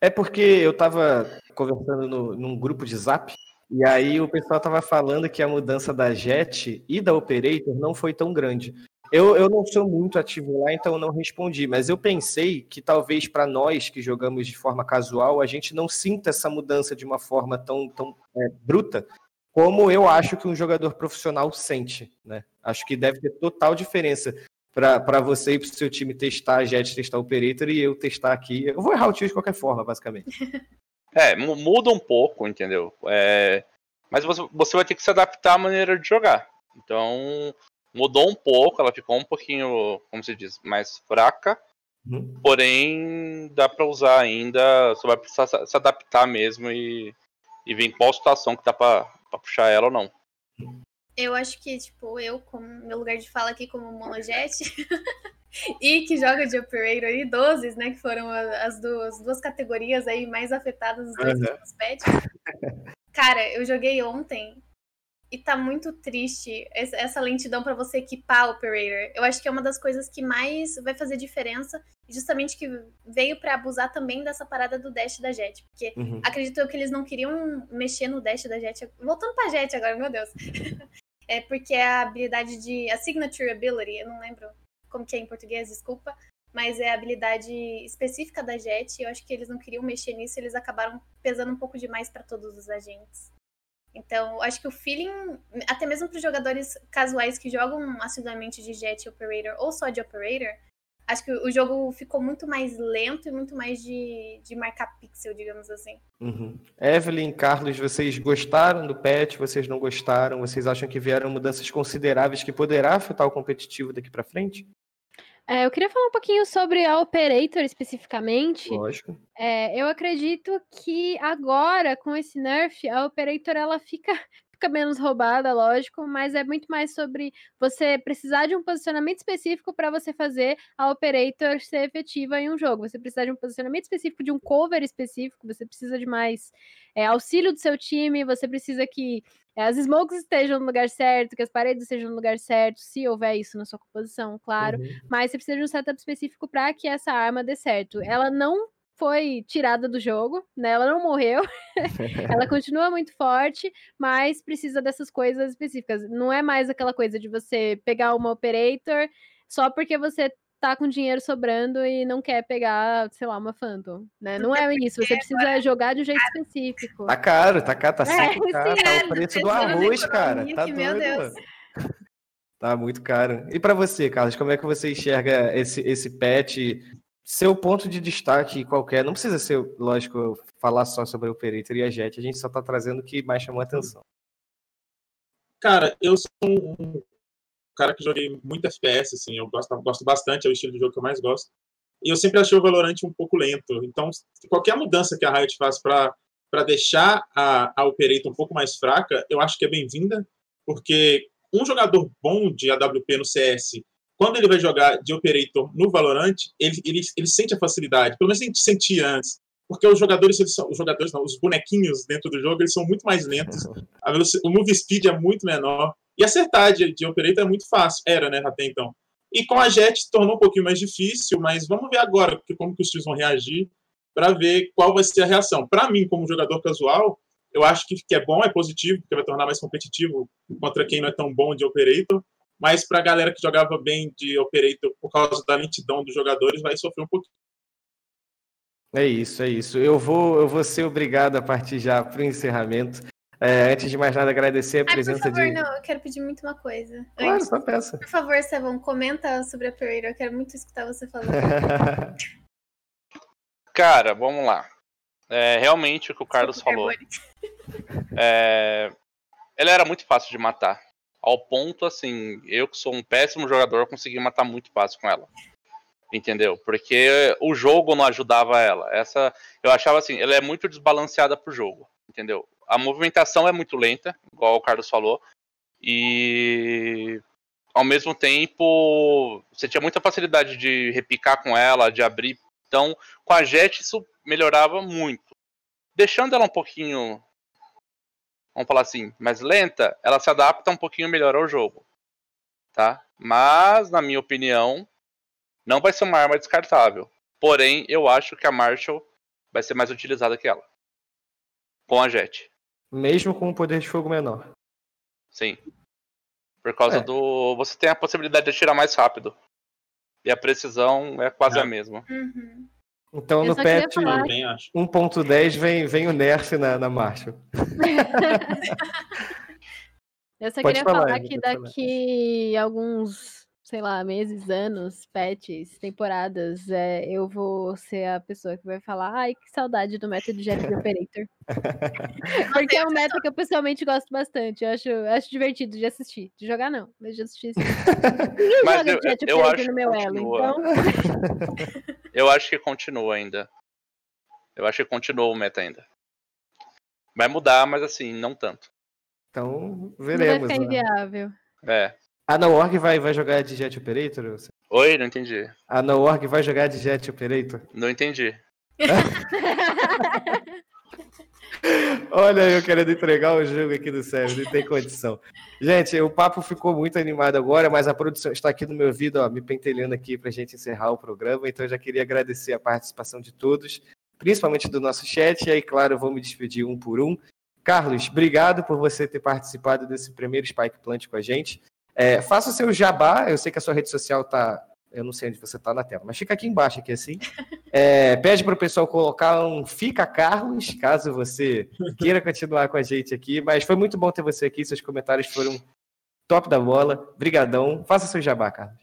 É porque eu tava conversando no, num grupo de Zap e aí o pessoal estava falando que a mudança da Jet e da Operator não foi tão grande. Eu, eu não sou muito ativo lá, então eu não respondi, mas eu pensei que talvez para nós que jogamos de forma casual, a gente não sinta essa mudança de uma forma tão, tão é, bruta, como eu acho que um jogador profissional sente. Né? Acho que deve ter total diferença para você e para o seu time testar a Jet, testar o Operator e eu testar aqui. Eu vou errar o tio de qualquer forma, basicamente. <laughs> É, muda um pouco, entendeu? É, mas você, você vai ter que se adaptar à maneira de jogar. Então, mudou um pouco, ela ficou um pouquinho, como se diz, mais fraca. Uhum. Porém, dá para usar ainda, você vai precisar se adaptar mesmo e, e ver em qual situação que dá para puxar ela ou não. Eu acho que, tipo, eu, como meu lugar de fala aqui como monojet, <laughs> e que joga de Operator e 12, né? Que foram as duas, duas categorias aí mais afetadas dos dois uhum. patches. Cara, eu joguei ontem e tá muito triste essa lentidão para você equipar o Operator. Eu acho que é uma das coisas que mais vai fazer diferença, justamente que veio para abusar também dessa parada do dash da Jet, porque uhum. acredito eu que eles não queriam mexer no dash da Jet. Voltando pra Jet agora, meu Deus. <laughs> é porque a habilidade de a signature ability, eu não lembro como que é em português, desculpa, mas é a habilidade específica da Jet. Eu acho que eles não queriam mexer nisso, eles acabaram pesando um pouco demais para todos os agentes. Então, acho que o feeling, até mesmo para os jogadores casuais que jogam assiduamente de Jet Operator ou só de Operator, acho que o jogo ficou muito mais lento e muito mais de, de marcar pixel, digamos assim. Uhum. Evelyn, Carlos, vocês gostaram do patch? Vocês não gostaram? Vocês acham que vieram mudanças consideráveis que poderá afetar o competitivo daqui para frente? É, eu queria falar um pouquinho sobre a Operator especificamente. Lógico. É, eu acredito que agora, com esse nerf, a Operator ela fica, <laughs> fica menos roubada, lógico, mas é muito mais sobre você precisar de um posicionamento específico para você fazer a Operator ser efetiva em um jogo. Você precisa de um posicionamento específico, de um cover específico, você precisa de mais é, auxílio do seu time, você precisa que as smokes estejam no lugar certo, que as paredes estejam no lugar certo, se houver isso na sua composição, claro. Uhum. Mas você precisa de um setup específico para que essa arma dê certo. Ela não foi tirada do jogo, né? Ela não morreu. <laughs> ela continua muito forte, mas precisa dessas coisas específicas. Não é mais aquela coisa de você pegar uma operator só porque você tá com dinheiro sobrando e não quer pegar, sei lá, uma Phantom, né? Não é isso, você precisa jogar de um jeito específico. Tá caro, tá caro, tá sempre é, caro, tá o preço do arroz, cara, tá doido, Deus. Tá muito caro. E para você, Carlos, como é que você enxerga esse, esse patch? Seu ponto de destaque qualquer, não precisa ser, lógico, falar só sobre o Operator e a Jet, a gente só tá trazendo o que mais chamou a atenção. Cara, eu sou um cara que joguei muito FPS, assim, eu gosto, gosto bastante, é o estilo de jogo que eu mais gosto. E eu sempre achei o Valorant um pouco lento. Então, qualquer mudança que a Riot faz para deixar a, a Operator um pouco mais fraca, eu acho que é bem-vinda, porque um jogador bom de AWP no CS, quando ele vai jogar de Operator no Valorant, ele, ele, ele sente a facilidade, pelo menos a gente sentia antes porque os jogadores, eles são, os jogadores não, os bonequinhos dentro do jogo, eles são muito mais lentos. <laughs> o move speed é muito menor. E acertar de, de operator é muito fácil. Era, né, até então. E com a Jet tornou um pouquinho mais difícil, mas vamos ver agora porque como que os times vão reagir para ver qual vai ser a reação. Para mim, como jogador casual, eu acho que, que é bom, é positivo, porque vai tornar mais competitivo contra quem não é tão bom de operator. Mas para a galera que jogava bem de operator por causa da lentidão dos jogadores, vai sofrer um pouquinho. É isso, é isso. Eu vou, eu vou ser obrigado a partir já para o encerramento. É, antes de mais nada, agradecer a presença Ai, por favor, de. Não, eu quero pedir muito uma coisa. Claro, antes, só peça. Por favor, Sevon, comenta sobre a Pereira. Eu quero muito escutar você falando. <laughs> Cara, vamos lá. É, realmente o que o Carlos falou. <laughs> É, ela era muito fácil de matar. Ao ponto, assim, eu que sou um péssimo jogador, consegui matar muito fácil com ela. Entendeu? Porque o jogo não ajudava ela. Essa, eu achava assim, ela é muito desbalanceada pro jogo. Entendeu? A movimentação é muito lenta, igual o Carlos falou. E ao mesmo tempo, você tinha muita facilidade de repicar com ela, de abrir. Então, com a Jet, isso melhorava muito. Deixando ela um pouquinho vamos falar assim, mais lenta, ela se adapta um pouquinho melhor ao jogo. Tá? Mas, na minha opinião, não vai ser uma arma descartável. Porém, eu acho que a Marshall vai ser mais utilizada que ela. Com a Jet. Mesmo com um poder de fogo menor. Sim. Por causa é. do. Você tem a possibilidade de atirar mais rápido. E a precisão é quase é. a mesma. Uhum. Então no patch 1.10 vem, vem o nerf na, na marcha. <laughs> Eu só pode queria falar, falar que daqui falar. alguns, sei lá, meses, anos, patches, temporadas, é, eu vou ser a pessoa que vai falar ai, que saudade do método de Jet Operator. <laughs> Porque é um método que eu pessoalmente gosto bastante. Eu acho, eu acho divertido de assistir. De jogar, não, mas de assistir. <laughs> Ninguém mas joga eu, Operator no meu elo, então... <laughs> Eu acho que continua ainda. Eu acho que continua o meta ainda. Vai mudar, mas assim, não tanto. Então, veremos. Não vai ficar inviável. É. A No-Org vai, vai jogar de Jet Operator? Oi, não entendi. A No-Org vai jogar de Jet Operator? Não entendi. <laughs> Olha, eu querendo entregar o jogo aqui do Sérgio, não tem condição. Gente, o papo ficou muito animado agora, mas a produção está aqui no meu ouvido, ó, me pentelhando aqui para a gente encerrar o programa. Então, eu já queria agradecer a participação de todos, principalmente do nosso chat. E aí, claro, eu vou me despedir um por um. Carlos, obrigado por você ter participado desse primeiro Spike Plant com a gente. É, faça o seu jabá, eu sei que a sua rede social está eu não sei onde você está na tela, mas fica aqui embaixo, aqui assim. <laughs> É, pede para o pessoal colocar um Fica Carlos, caso você <laughs> queira continuar com a gente aqui. Mas foi muito bom ter você aqui, seus comentários foram top da bola. Brigadão. Faça seu jabá, Carlos.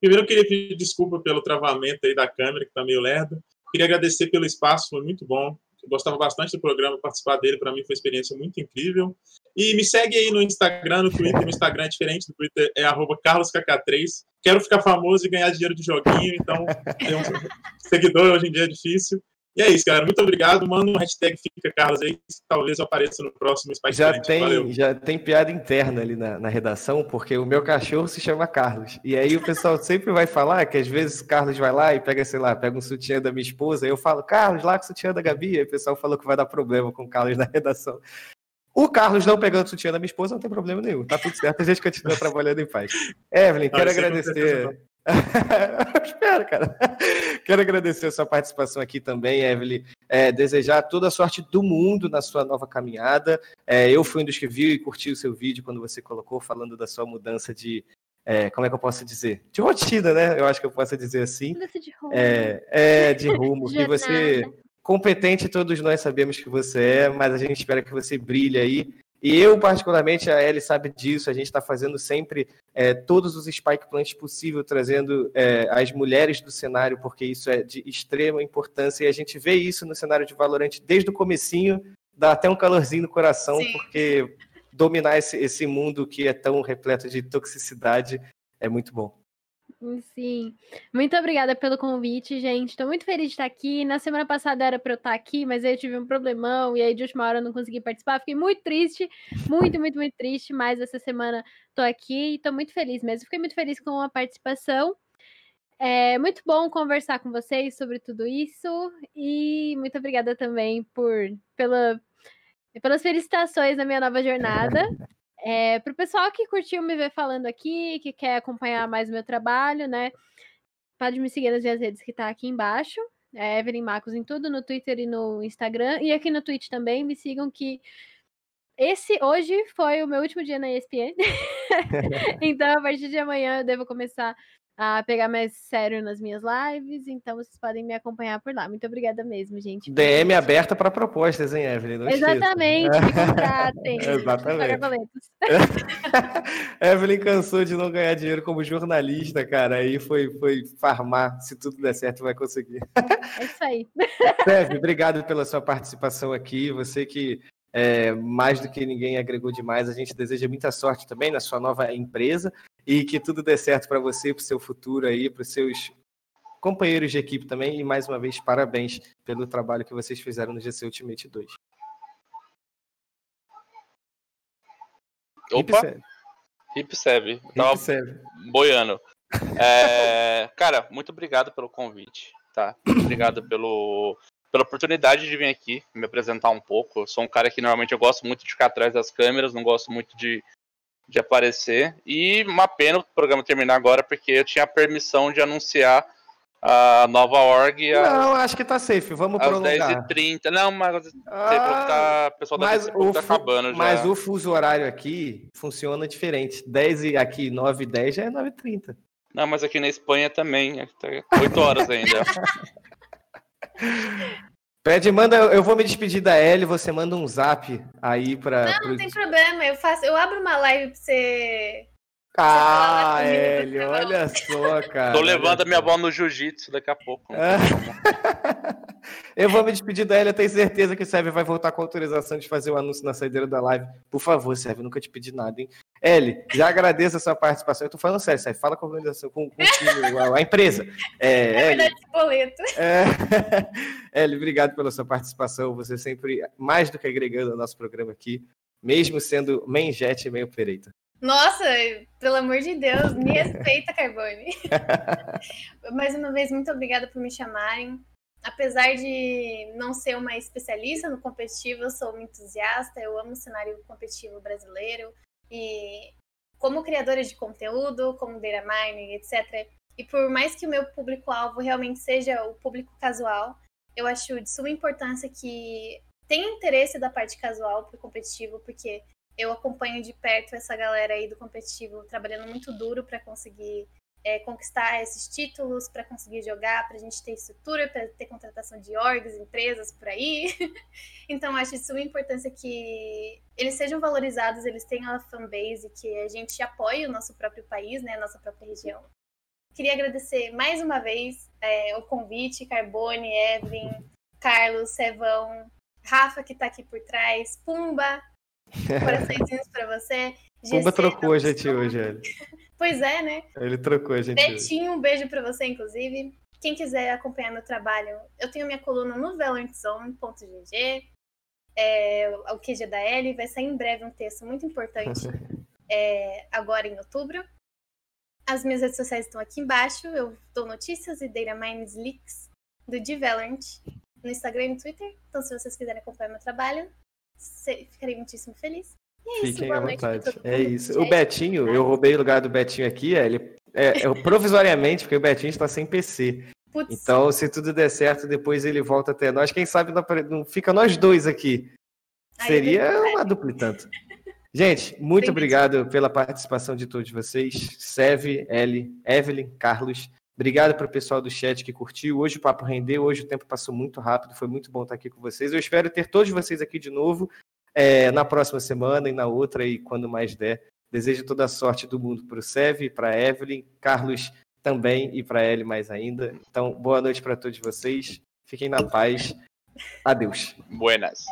Primeiro eu queria pedir desculpa pelo travamento aí da câmera, que está meio lerdo. Queria agradecer pelo espaço, foi muito bom. Eu gostava bastante do programa, participar dele para mim foi uma experiência muito incrível. E me segue aí no Instagram, no Twitter. No Instagram é diferente, no Twitter é carlosKK3. Quero ficar famoso e ganhar dinheiro de joguinho, então ter um seguidor hoje em dia é difícil. E é isso, galera. Muito obrigado. Manda um hashtag Fica Carlos aí, talvez eu apareça no próximo Spice já tem Já tem piada interna ali na, na, redação, porque o meu cachorro se chama Carlos. E aí o pessoal sempre vai falar que às vezes o Carlos vai lá e pega, sei lá, pega um sutiã da minha esposa, e eu falo, Carlos, lá com o sutiã da Gabi. E o pessoal falou que vai dar problema com o Carlos na redação. O Carlos não pegando o sutiã da minha esposa não tem problema nenhum. Tá tudo certo, a gente continua trabalhando em paz. Evelyn, quero agradecer. <laughs> Espero, cara. Quero agradecer a sua participação aqui também, Evelyn. É, desejar toda a sorte do mundo na sua nova caminhada. É, eu fui um dos que viu e curtiu o seu vídeo quando você colocou falando da sua mudança de. É, como é que eu posso dizer? De rotina, né? Eu acho que eu posso dizer assim. De rumo. É, é, de <laughs> rumo. que você competente todos nós sabemos que você é, mas a gente espera que você brilhe aí. E eu, particularmente, a Ellie sabe disso, a gente está fazendo sempre é, todos os Spike Plants possível, trazendo é, as mulheres do cenário, porque isso é de extrema importância, e a gente vê isso no cenário de Valorant desde o comecinho, dá até um calorzinho no coração, Sim. porque dominar esse, esse mundo que é tão repleto de toxicidade é muito bom. Sim. Muito obrigada pelo convite, gente. Estou muito feliz de estar aqui. Na semana passada era para eu estar aqui, mas aí eu tive um problemão e aí de última hora eu não consegui participar. Fiquei muito triste, muito, muito, muito triste, mas essa semana estou aqui e estou muito feliz mesmo. Fiquei muito feliz com a participação. É muito bom conversar com vocês sobre tudo isso e muito obrigada também por pela, pelas felicitações na minha nova jornada. <laughs> É, o pessoal que curtiu me ver falando aqui, que quer acompanhar mais o meu trabalho, né? Pode me seguir nas minhas redes que tá aqui embaixo. É Evelyn Marcos em tudo, no Twitter e no Instagram. E aqui no Twitch também, me sigam que esse hoje foi o meu último dia na ESPN. <laughs> então, a partir de amanhã eu devo começar a pegar mais sério nas minhas lives, então vocês podem me acompanhar por lá. Muito obrigada mesmo, gente. DM aberta para propostas, hein, Evelyn? Não Exatamente, <laughs> me contratem. <laughs> Exatamente. <laughs> Evelyn cansou de não ganhar dinheiro como jornalista, cara. Aí foi, foi farmar. Se tudo der certo, vai conseguir. É isso aí. Sérgio, obrigado pela sua participação aqui. Você que é, mais do que ninguém agregou demais. A gente deseja muita sorte também na sua nova empresa e que tudo dê certo para você, para o seu futuro aí, para os seus companheiros de equipe também. E mais uma vez, parabéns pelo trabalho que vocês fizeram no GC Ultimate 2. Opa! Hip Sev. Tava boiando. É, <laughs> cara, muito obrigado pelo convite, tá? Obrigado pelo, pela oportunidade de vir aqui me apresentar um pouco. Eu sou um cara que normalmente eu gosto muito de ficar atrás das câmeras, não gosto muito de, de aparecer. E uma pena o programa terminar agora, porque eu tinha a permissão de anunciar a nova org. Não, acho que tá safe. Vamos às prolongar. 10h30. Não, mas ah, tá, o pessoal da mas o tá acabando já. Mas o fuso horário aqui funciona diferente. 10 e aqui, 9 e 10 já é 9h30. Não, mas aqui na Espanha também. 8 é horas ainda. <laughs> Pede, manda, eu vou me despedir da Ellie, você manda um zap aí pra. Não, pro... não tem problema, eu faço, eu abro uma live pra você. Ah, Ellie, olha só, <laughs> cara. Tô levando a minha bola no jiu-jitsu daqui a pouco. É. <laughs> eu vou me despedir da Ellie, eu tenho certeza que o Sérgio vai voltar com autorização de fazer o anúncio na saideira da live. Por favor, Sérgio, nunca te pedi nada, hein? Eli, já agradeço a sua participação. Eu tô falando sério, sério. Fala com a organização, com, com <laughs> a, a, empresa. É, é verdade, boleto. É, <laughs> Eli, obrigado pela sua participação. Você sempre mais do que agregando ao nosso programa aqui, mesmo sendo main jet e meio operator. Nossa, pelo amor de Deus, me respeita, Carbone. <laughs> Mais uma vez, muito obrigada por me chamarem. Apesar de não ser uma especialista no competitivo, eu sou uma entusiasta, eu amo o cenário competitivo brasileiro, e como criadora de conteúdo, como data mining, etc. E por mais que o meu público-alvo realmente seja o público casual, eu acho de suma importância que tenha interesse da parte casual para o competitivo, porque eu acompanho de perto essa galera aí do competitivo trabalhando muito duro para conseguir é, conquistar esses títulos, para conseguir jogar, para a gente ter estrutura, para ter contratação de orgs, empresas por aí. <laughs> então, acho de suma importância que eles sejam valorizados, eles tenham a fanbase, que a gente apoie o nosso próprio país, né, a nossa própria região. Queria agradecer mais uma vez é, o convite, Carbone, Evelyn, Carlos, Sevão, Rafa, que está aqui por trás, Pumba, <laughs> coraçõezinhos para você. Pumba trocou a gente hoje, ele. <laughs> Pois é, né? Ele trocou a gente. Betinho, um beijo para você, inclusive. Quem quiser acompanhar meu trabalho, eu tenho minha coluna no valentzone.gg. É, o QG da L. Vai sair em breve um texto muito importante <laughs> é, agora em outubro. As minhas redes sociais estão aqui embaixo. Eu dou notícias e data mines leaks do Devalorant no Instagram e no Twitter. Então, se vocês quiserem acompanhar meu trabalho, ficarei muitíssimo feliz. É isso, Fiquem à vontade. É isso. O Betinho, eu roubei o lugar do Betinho aqui, é, ele, é, é provisoriamente, porque o Betinho está sem PC. Putz. Então, se tudo der certo, depois ele volta até nós. Quem sabe não, fica nós dois aqui. Seria uma dupla tanto. Gente, muito obrigado pela participação de todos vocês. Seve, Eli, Evelyn, Carlos. Obrigado para o pessoal do chat que curtiu. Hoje o papo rendeu, hoje o tempo passou muito rápido, foi muito bom estar aqui com vocês. Eu espero ter todos vocês aqui de novo é, na próxima semana e na outra, e quando mais der. Desejo toda a sorte do mundo para o Seve, para Evelyn, Carlos também e para ele mais ainda. Então, boa noite para todos vocês. Fiquem na paz. Adeus. Buenas.